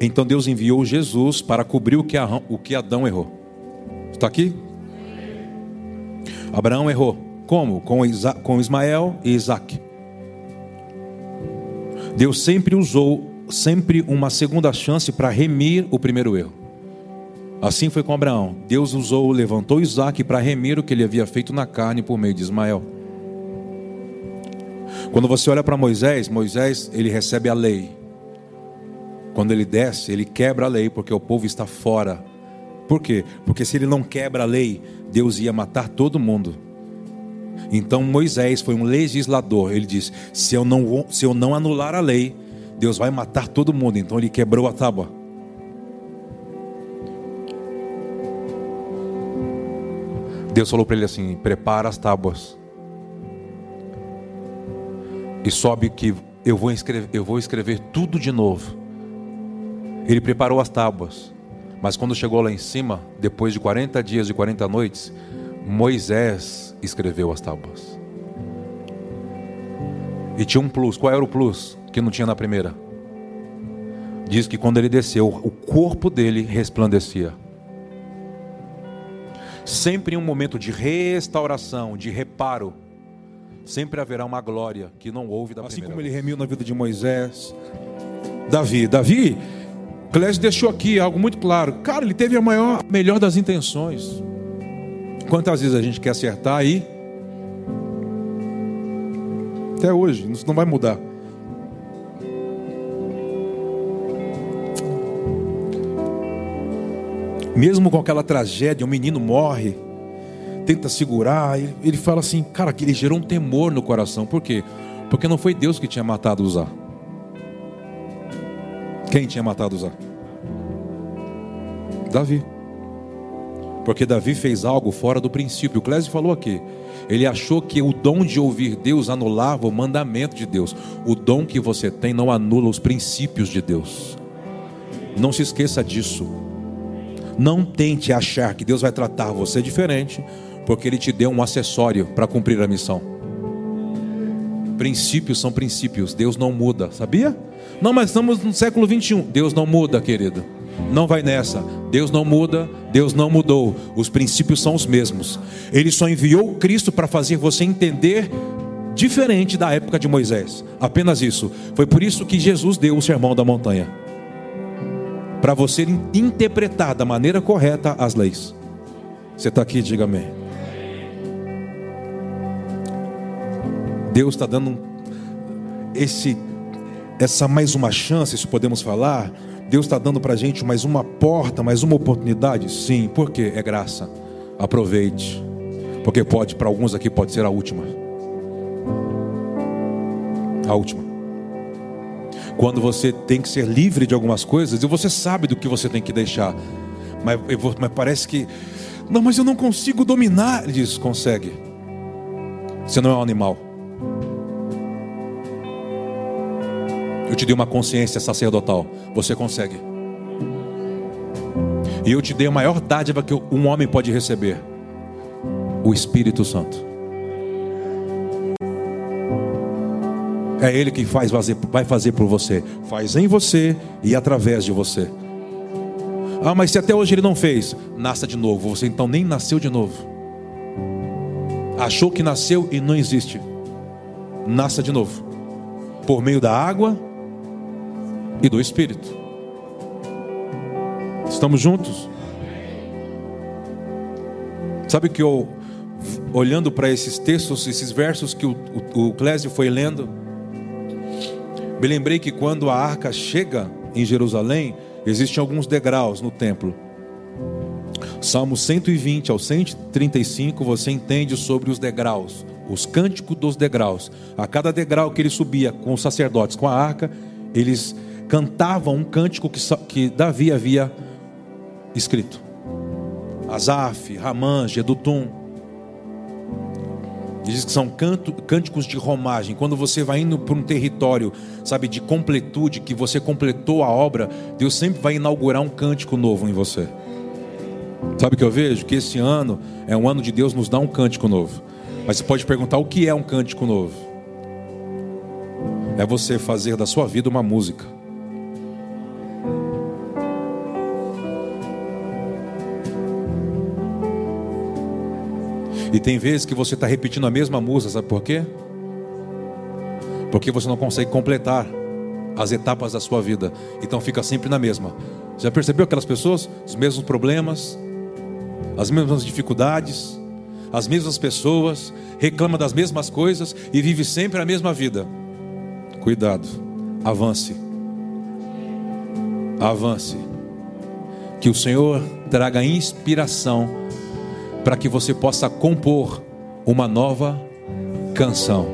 Então Deus enviou Jesus para cobrir o que o que Adão errou. Está aqui? Abraão errou. Como? Com, Isa- com Ismael e Isaac. Deus sempre usou sempre uma segunda chance para remir o primeiro erro. Assim foi com Abraão. Deus usou, levantou Isaac para remir o que ele havia feito na carne por meio de Ismael. Quando você olha para Moisés, Moisés ele recebe a lei. Quando ele desce, ele quebra a lei porque o povo está fora. Por quê? Porque se ele não quebra a lei, Deus ia matar todo mundo. Então Moisés foi um legislador. Ele disse: se eu não, se eu não anular a lei, Deus vai matar todo mundo. Então ele quebrou a tábua. Deus falou para ele assim: prepara as tábuas. E sobe que eu vou escrever, eu vou escrever tudo de novo. Ele preparou as tábuas. Mas quando chegou lá em cima, depois de 40 dias e 40 noites, Moisés escreveu as tábuas. E tinha um plus. Qual era o plus que não tinha na primeira? Diz que quando ele desceu, o corpo dele resplandecia. Sempre em um momento de restauração, de reparo, sempre haverá uma glória que não houve da assim primeira como ele remiu na vida de Moisés, Davi. Davi, Clésio deixou aqui algo muito claro. Cara, ele teve a maior, melhor das intenções. Quantas vezes a gente quer acertar aí? Até hoje, isso não vai mudar. Mesmo com aquela tragédia, o menino morre, tenta segurar, ele, ele fala assim, cara, que ele gerou um temor no coração. Por quê? Porque não foi Deus que tinha matado Uzá. Quem tinha matado Uzá? Davi. Porque Davi fez algo fora do princípio. O Clésio falou aqui. Ele achou que o dom de ouvir Deus anulava o mandamento de Deus. O dom que você tem não anula os princípios de Deus. Não se esqueça disso. Não tente achar que Deus vai tratar você diferente, porque Ele te deu um acessório para cumprir a missão. Princípios são princípios, Deus não muda, sabia? Não, mas estamos no século 21. Deus não muda, querido. Não vai nessa. Deus não muda, Deus não mudou. Os princípios são os mesmos. Ele só enviou Cristo para fazer você entender diferente da época de Moisés. Apenas isso. Foi por isso que Jesus deu o sermão da montanha. Para você interpretar da maneira correta as leis. Você está aqui, diga amém. Deus está dando esse, essa mais uma chance, se podemos falar. Deus está dando para a gente mais uma porta, mais uma oportunidade. Sim, porque é graça. Aproveite, porque pode para alguns aqui pode ser a última. A última. Quando você tem que ser livre de algumas coisas e você sabe do que você tem que deixar, mas, mas parece que não, mas eu não consigo dominar. Ele diz: consegue. Você não é um animal. Eu te dei uma consciência sacerdotal. Você consegue. E eu te dei a maior dádiva que um homem pode receber: o Espírito Santo. É Ele que faz fazer, vai fazer por você, faz em você e através de você. Ah, mas se até hoje Ele não fez, nasça de novo. Você então nem nasceu de novo. Achou que nasceu e não existe. Nasça de novo, por meio da água e do Espírito. Estamos juntos? Sabe que eu, olhando para esses textos, esses versos que o, o, o Clésio foi lendo, me lembrei que quando a arca chega em Jerusalém, existem alguns degraus no templo. Salmo 120 ao 135, você entende sobre os degraus, os cânticos dos degraus. A cada degrau que ele subia com os sacerdotes, com a arca, eles cantavam um cântico que, que Davi havia escrito. Asaf, Ramã, Gedutum. Diz que são canto, cânticos de romagem. Quando você vai indo para um território, sabe, de completude, que você completou a obra, Deus sempre vai inaugurar um cântico novo em você. Sabe o que eu vejo? Que esse ano é um ano de Deus nos dar um cântico novo. Mas você pode perguntar o que é um cântico novo? É você fazer da sua vida uma música. E tem vezes que você está repetindo a mesma música, sabe por quê? Porque você não consegue completar as etapas da sua vida. Então fica sempre na mesma. Já percebeu aquelas pessoas? Os mesmos problemas, as mesmas dificuldades, as mesmas pessoas, reclama das mesmas coisas e vive sempre a mesma vida. Cuidado, avance. Avance. Que o Senhor traga inspiração para que você possa compor uma nova canção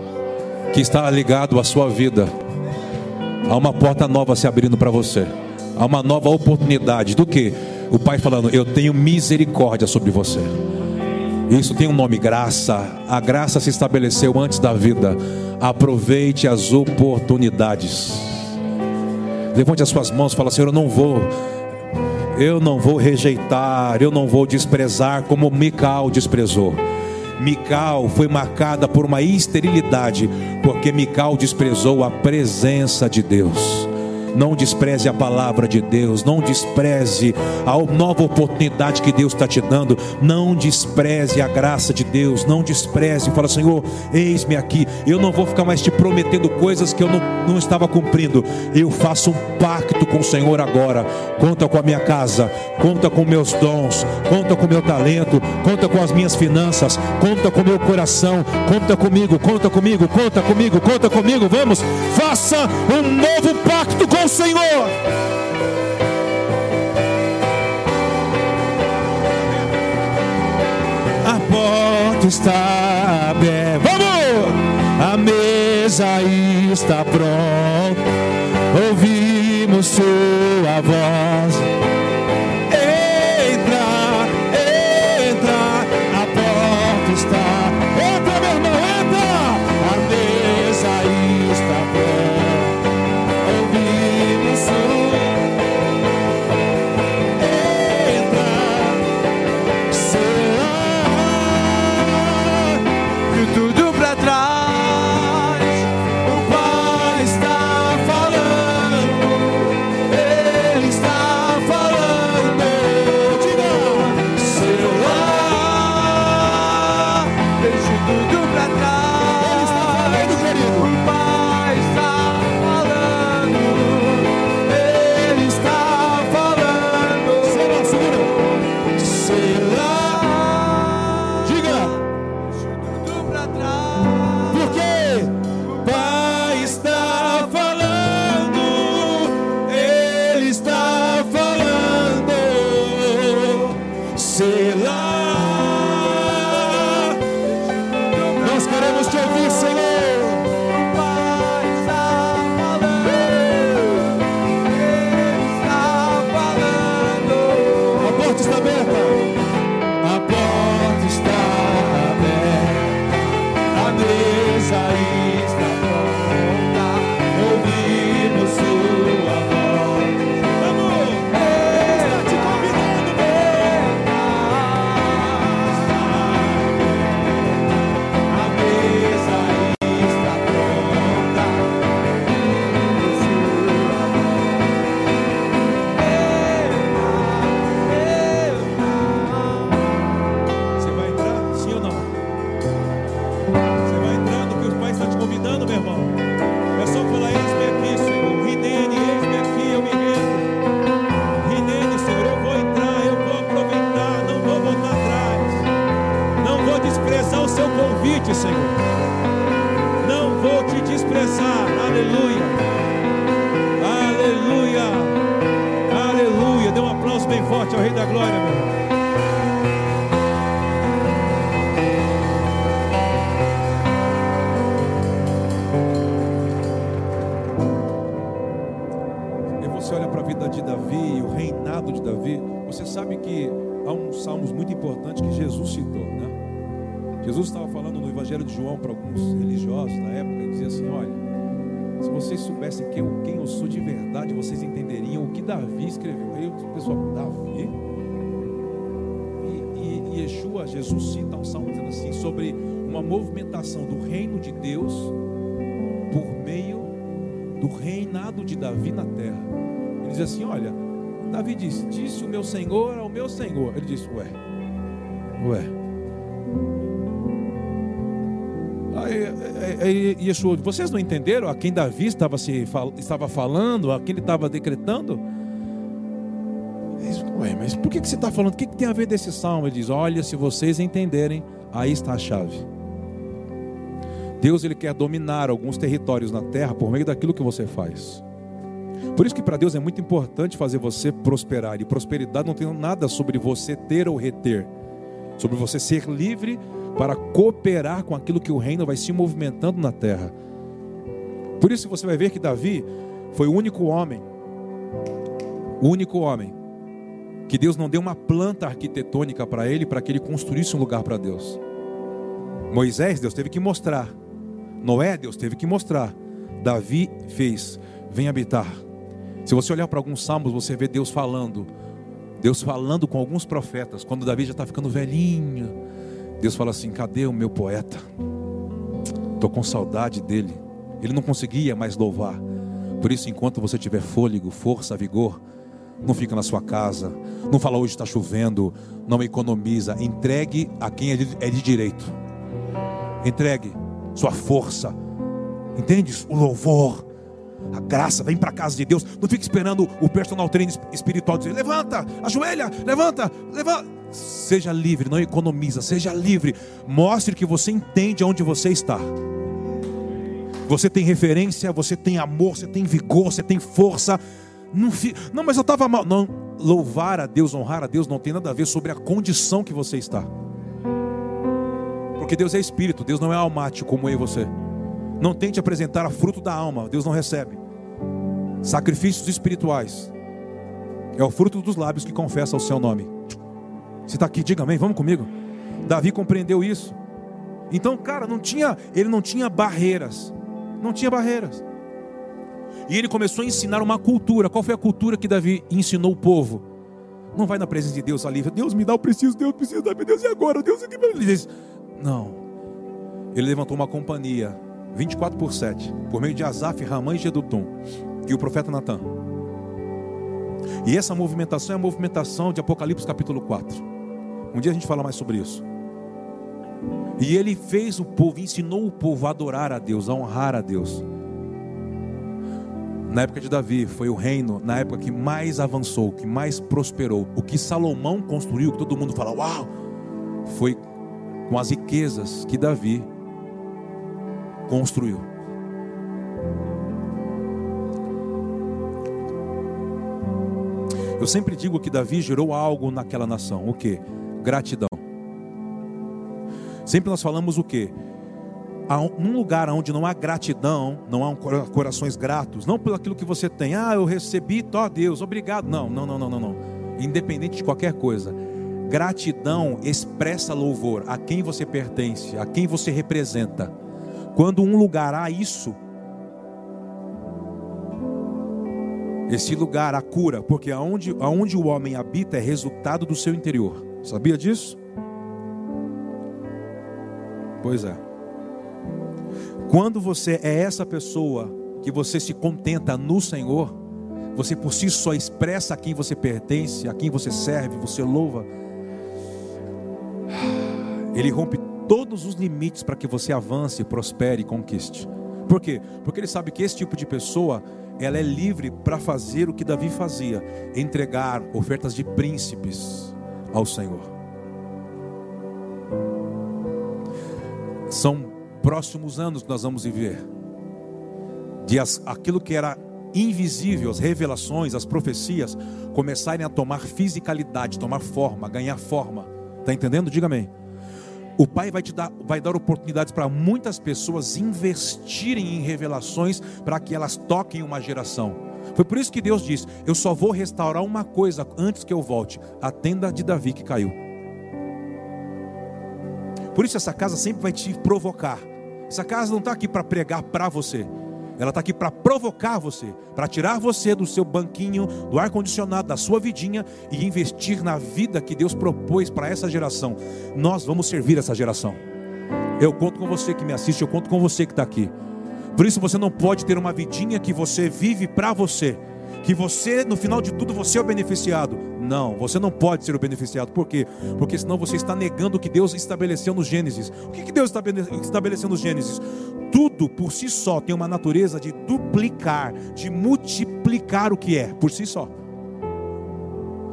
que está ligado à sua vida. Há uma porta nova se abrindo para você. Há uma nova oportunidade do que? O Pai falando: "Eu tenho misericórdia sobre você". Isso tem um nome, graça. A graça se estabeleceu antes da vida. Aproveite as oportunidades. Levante as suas mãos e fala: Senhor, eu não vou eu não vou rejeitar, eu não vou desprezar como Mical desprezou. Mical foi marcada por uma esterilidade, porque Mical desprezou a presença de Deus. Não despreze a palavra de Deus, não despreze a nova oportunidade que Deus está te dando, não despreze a graça de Deus, não despreze. Fala, Senhor, eis-me aqui. Eu não vou ficar mais te prometendo coisas que eu não, não estava cumprindo. Eu faço um pacto com o Senhor agora. Conta com a minha casa, conta com meus dons, conta com meu talento, conta com as minhas finanças, conta com meu coração, conta comigo, conta comigo, conta comigo, conta comigo. Vamos, faça um novo pacto com o Senhor. A porta está aberta. Vamos! A mesa está pronta. Ouvimos sua voz. Senhor ao meu Senhor. Ele disse, ué, ué. Aí, Yeshua, vocês não entenderam a quem Davi estava, se, estava falando, a quem ele estava decretando? Ele diz, Ué, mas por que, que você está falando? O que, que tem a ver desse salmo? Ele diz: Olha, se vocês entenderem, aí está a chave. Deus ele quer dominar alguns territórios na terra por meio daquilo que você faz. Por isso que para Deus é muito importante fazer você prosperar. E prosperidade não tem nada sobre você ter ou reter. Sobre você ser livre para cooperar com aquilo que o reino vai se movimentando na terra. Por isso você vai ver que Davi foi o único homem, o único homem que Deus não deu uma planta arquitetônica para ele para que ele construísse um lugar para Deus. Moisés, Deus teve que mostrar. Noé, Deus teve que mostrar. Davi fez, vem habitar. Se você olhar para alguns salmos, você vê Deus falando. Deus falando com alguns profetas. Quando Davi já está ficando velhinho, Deus fala assim: cadê o meu poeta? Estou com saudade dele. Ele não conseguia mais louvar. Por isso, enquanto você tiver fôlego, força, vigor, não fica na sua casa. Não fala hoje está chovendo. Não economiza. Entregue a quem é de, é de direito. Entregue sua força. Entende? O louvor. A graça, vem para a casa de Deus. Não fique esperando o personal trainer espiritual dizer: levanta, ajoelha, levanta, levanta. Seja livre, não economiza, seja livre. Mostre que você entende onde você está. Você tem referência, você tem amor, você tem vigor, você tem força. Não, não mas eu estava mal. Não, louvar a Deus, honrar a Deus não tem nada a ver sobre a condição que você está. Porque Deus é espírito, Deus não é almático como eu e você. Não tente apresentar a fruto da alma, Deus não recebe. Sacrifícios espirituais é o fruto dos lábios que confessa o seu nome. Você está aqui, diga amém, vamos comigo. Davi compreendeu isso. Então, cara, não tinha, ele não tinha barreiras. Não tinha barreiras. E ele começou a ensinar uma cultura. Qual foi a cultura que Davi ensinou o povo? Não vai na presença de Deus ali, Deus me dá, eu preciso, Deus precisa, meu Deus, e agora? Deus. Ele diz, não. Ele levantou uma companhia 24 por 7, por meio de Asaf, Ramã e Gedutum, e o profeta Natan. E essa movimentação é a movimentação de Apocalipse capítulo 4. Um dia a gente fala mais sobre isso. E ele fez o povo, ensinou o povo a adorar a Deus, a honrar a Deus. Na época de Davi, foi o reino, na época que mais avançou, que mais prosperou. O que Salomão construiu, que todo mundo fala, uau, foi com as riquezas que Davi construiu. Eu sempre digo que Davi gerou algo naquela nação. O que? Gratidão. Sempre nós falamos o que? Num lugar onde não há gratidão, não há corações gratos, não pelo aquilo que você tem. Ah, eu recebi, ó Deus, obrigado. Não, não, não, não, não. Independente de qualquer coisa. Gratidão expressa louvor a quem você pertence, a quem você representa. Quando um lugar há isso, esse lugar a cura, porque aonde, aonde o homem habita é resultado do seu interior. Sabia disso? Pois é. Quando você é essa pessoa que você se contenta no Senhor, você por si só expressa a quem você pertence, a quem você serve, você louva. Ele rompe todos os limites para que você avance, prospere e conquiste. Por quê? Porque ele sabe que esse tipo de pessoa, ela é livre para fazer o que Davi fazia, entregar ofertas de príncipes ao Senhor. São próximos anos que nós vamos viver. De as, aquilo que era invisível, as revelações, as profecias começarem a tomar fisicalidade, tomar forma, ganhar forma. Tá entendendo? Diga amém. O Pai vai te dar, vai dar oportunidades para muitas pessoas investirem em revelações para que elas toquem uma geração. Foi por isso que Deus diz: Eu só vou restaurar uma coisa antes que eu volte a tenda de Davi que caiu. Por isso essa casa sempre vai te provocar. Essa casa não está aqui para pregar para você. Ela está aqui para provocar você, para tirar você do seu banquinho, do ar-condicionado, da sua vidinha e investir na vida que Deus propôs para essa geração. Nós vamos servir essa geração. Eu conto com você que me assiste, eu conto com você que está aqui. Por isso você não pode ter uma vidinha que você vive para você, que você, no final de tudo, você é o beneficiado. Não, você não pode ser o beneficiado. Por quê? Porque senão você está negando o que Deus estabeleceu no Gênesis. O que que Deus estabele- estabeleceu no Gênesis? Tudo por si só tem uma natureza de duplicar, de multiplicar o que é, por si só.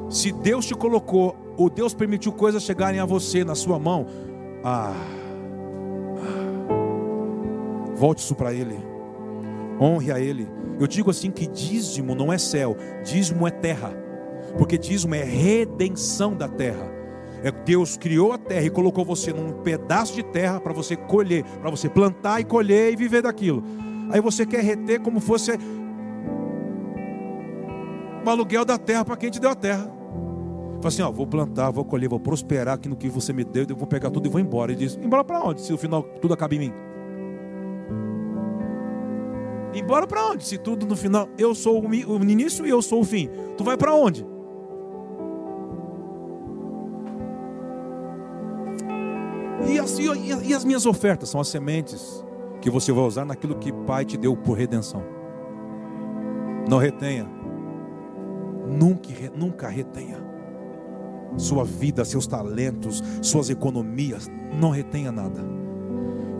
Se Deus te colocou, ou Deus permitiu coisas chegarem a você na sua mão, ah, ah, volte isso para Ele, honre a Ele. Eu digo assim que dízimo não é céu, dízimo é terra, porque dízimo é redenção da terra. É Deus criou a terra e colocou você num pedaço de terra para você colher, para você plantar e colher e viver daquilo. Aí você quer reter como fosse o aluguel da terra para quem te deu a terra. Fala assim, ó, vou plantar, vou colher, vou prosperar aqui no que você me deu, eu vou pegar tudo e vou embora. Ele diz, embora para onde? Se no final tudo acaba em mim. Embora para onde? Se tudo no final, eu sou o início e eu sou o fim. Tu vai para onde? E as, e- as minhas ofertas são as sementes que você vai usar naquilo que Pai te deu por redenção. Não retenha. Nunca, nunca retenha. Sua vida, seus talentos, suas economias. Não retenha nada.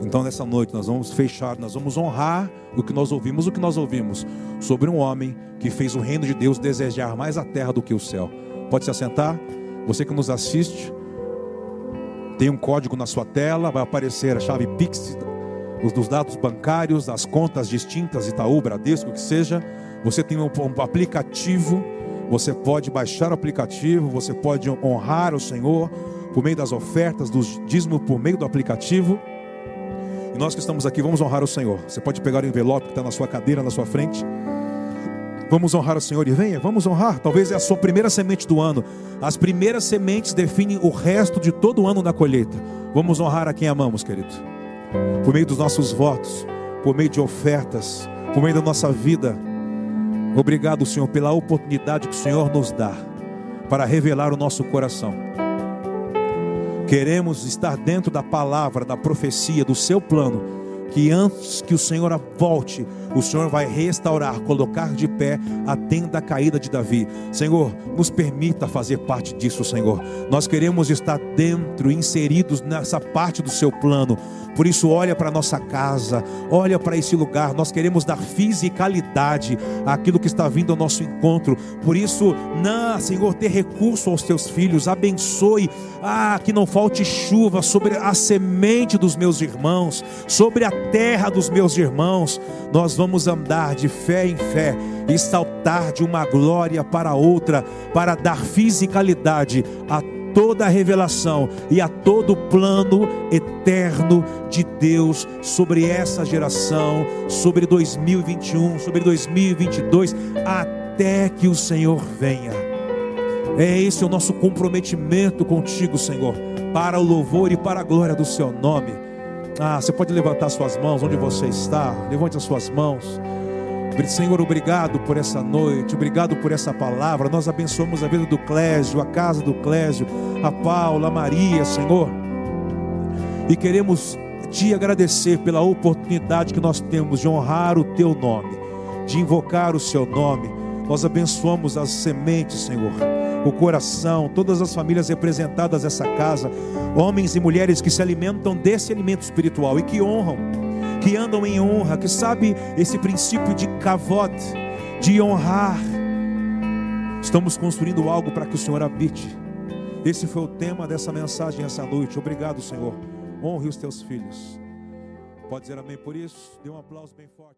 Então nessa noite nós vamos fechar, nós vamos honrar o que nós ouvimos, o que nós ouvimos sobre um homem que fez o reino de Deus desejar mais a terra do que o céu. Pode se assentar? Você que nos assiste, tem um código na sua tela, vai aparecer a chave Pix, os dos dados bancários, as contas distintas, Itaú, Bradesco, o que seja. Você tem um, um aplicativo, você pode baixar o aplicativo, você pode honrar o Senhor por meio das ofertas, dos dízimos por meio do aplicativo. E nós que estamos aqui, vamos honrar o Senhor. Você pode pegar o envelope que está na sua cadeira, na sua frente. Vamos honrar o Senhor e venha, vamos honrar. Talvez é a sua primeira semente do ano. As primeiras sementes definem o resto de todo o ano da colheita. Vamos honrar a quem amamos, querido. Por meio dos nossos votos, por meio de ofertas, por meio da nossa vida. Obrigado, Senhor, pela oportunidade que o Senhor nos dá para revelar o nosso coração. Queremos estar dentro da palavra, da profecia, do seu plano. Que antes que o Senhor volte, o Senhor vai restaurar, colocar de pé a tenda caída de Davi. Senhor, nos permita fazer parte disso, Senhor. Nós queremos estar dentro, inseridos nessa parte do seu plano. Por isso, olha para nossa casa, olha para esse lugar. Nós queremos dar fisicalidade àquilo que está vindo ao nosso encontro. Por isso, não, Senhor, dê recurso aos teus filhos, abençoe, ah, que não falte chuva sobre a semente dos meus irmãos, sobre a terra dos meus irmãos. Nós vamos andar de fé em fé e saltar de uma glória para outra, para dar fisicalidade a toda a revelação e a todo o plano eterno de Deus sobre essa geração, sobre 2021, sobre 2022, até que o Senhor venha. É esse o nosso comprometimento contigo, Senhor, para o louvor e para a glória do seu nome. Ah, você pode levantar suas mãos onde você está, levante as suas mãos. Senhor, obrigado por essa noite, obrigado por essa palavra. Nós abençoamos a vida do Clésio, a casa do Clésio, a Paula, a Maria, Senhor. E queremos te agradecer pela oportunidade que nós temos de honrar o teu nome, de invocar o seu nome. Nós abençoamos as sementes, Senhor, o coração, todas as famílias representadas nessa casa, homens e mulheres que se alimentam desse alimento espiritual e que honram que andam em honra, que sabe esse princípio de kavod, de honrar. Estamos construindo algo para que o Senhor habite. Esse foi o tema dessa mensagem essa noite. Obrigado, Senhor. Honre os teus filhos. Pode dizer amém por isso? Dê um aplauso bem forte.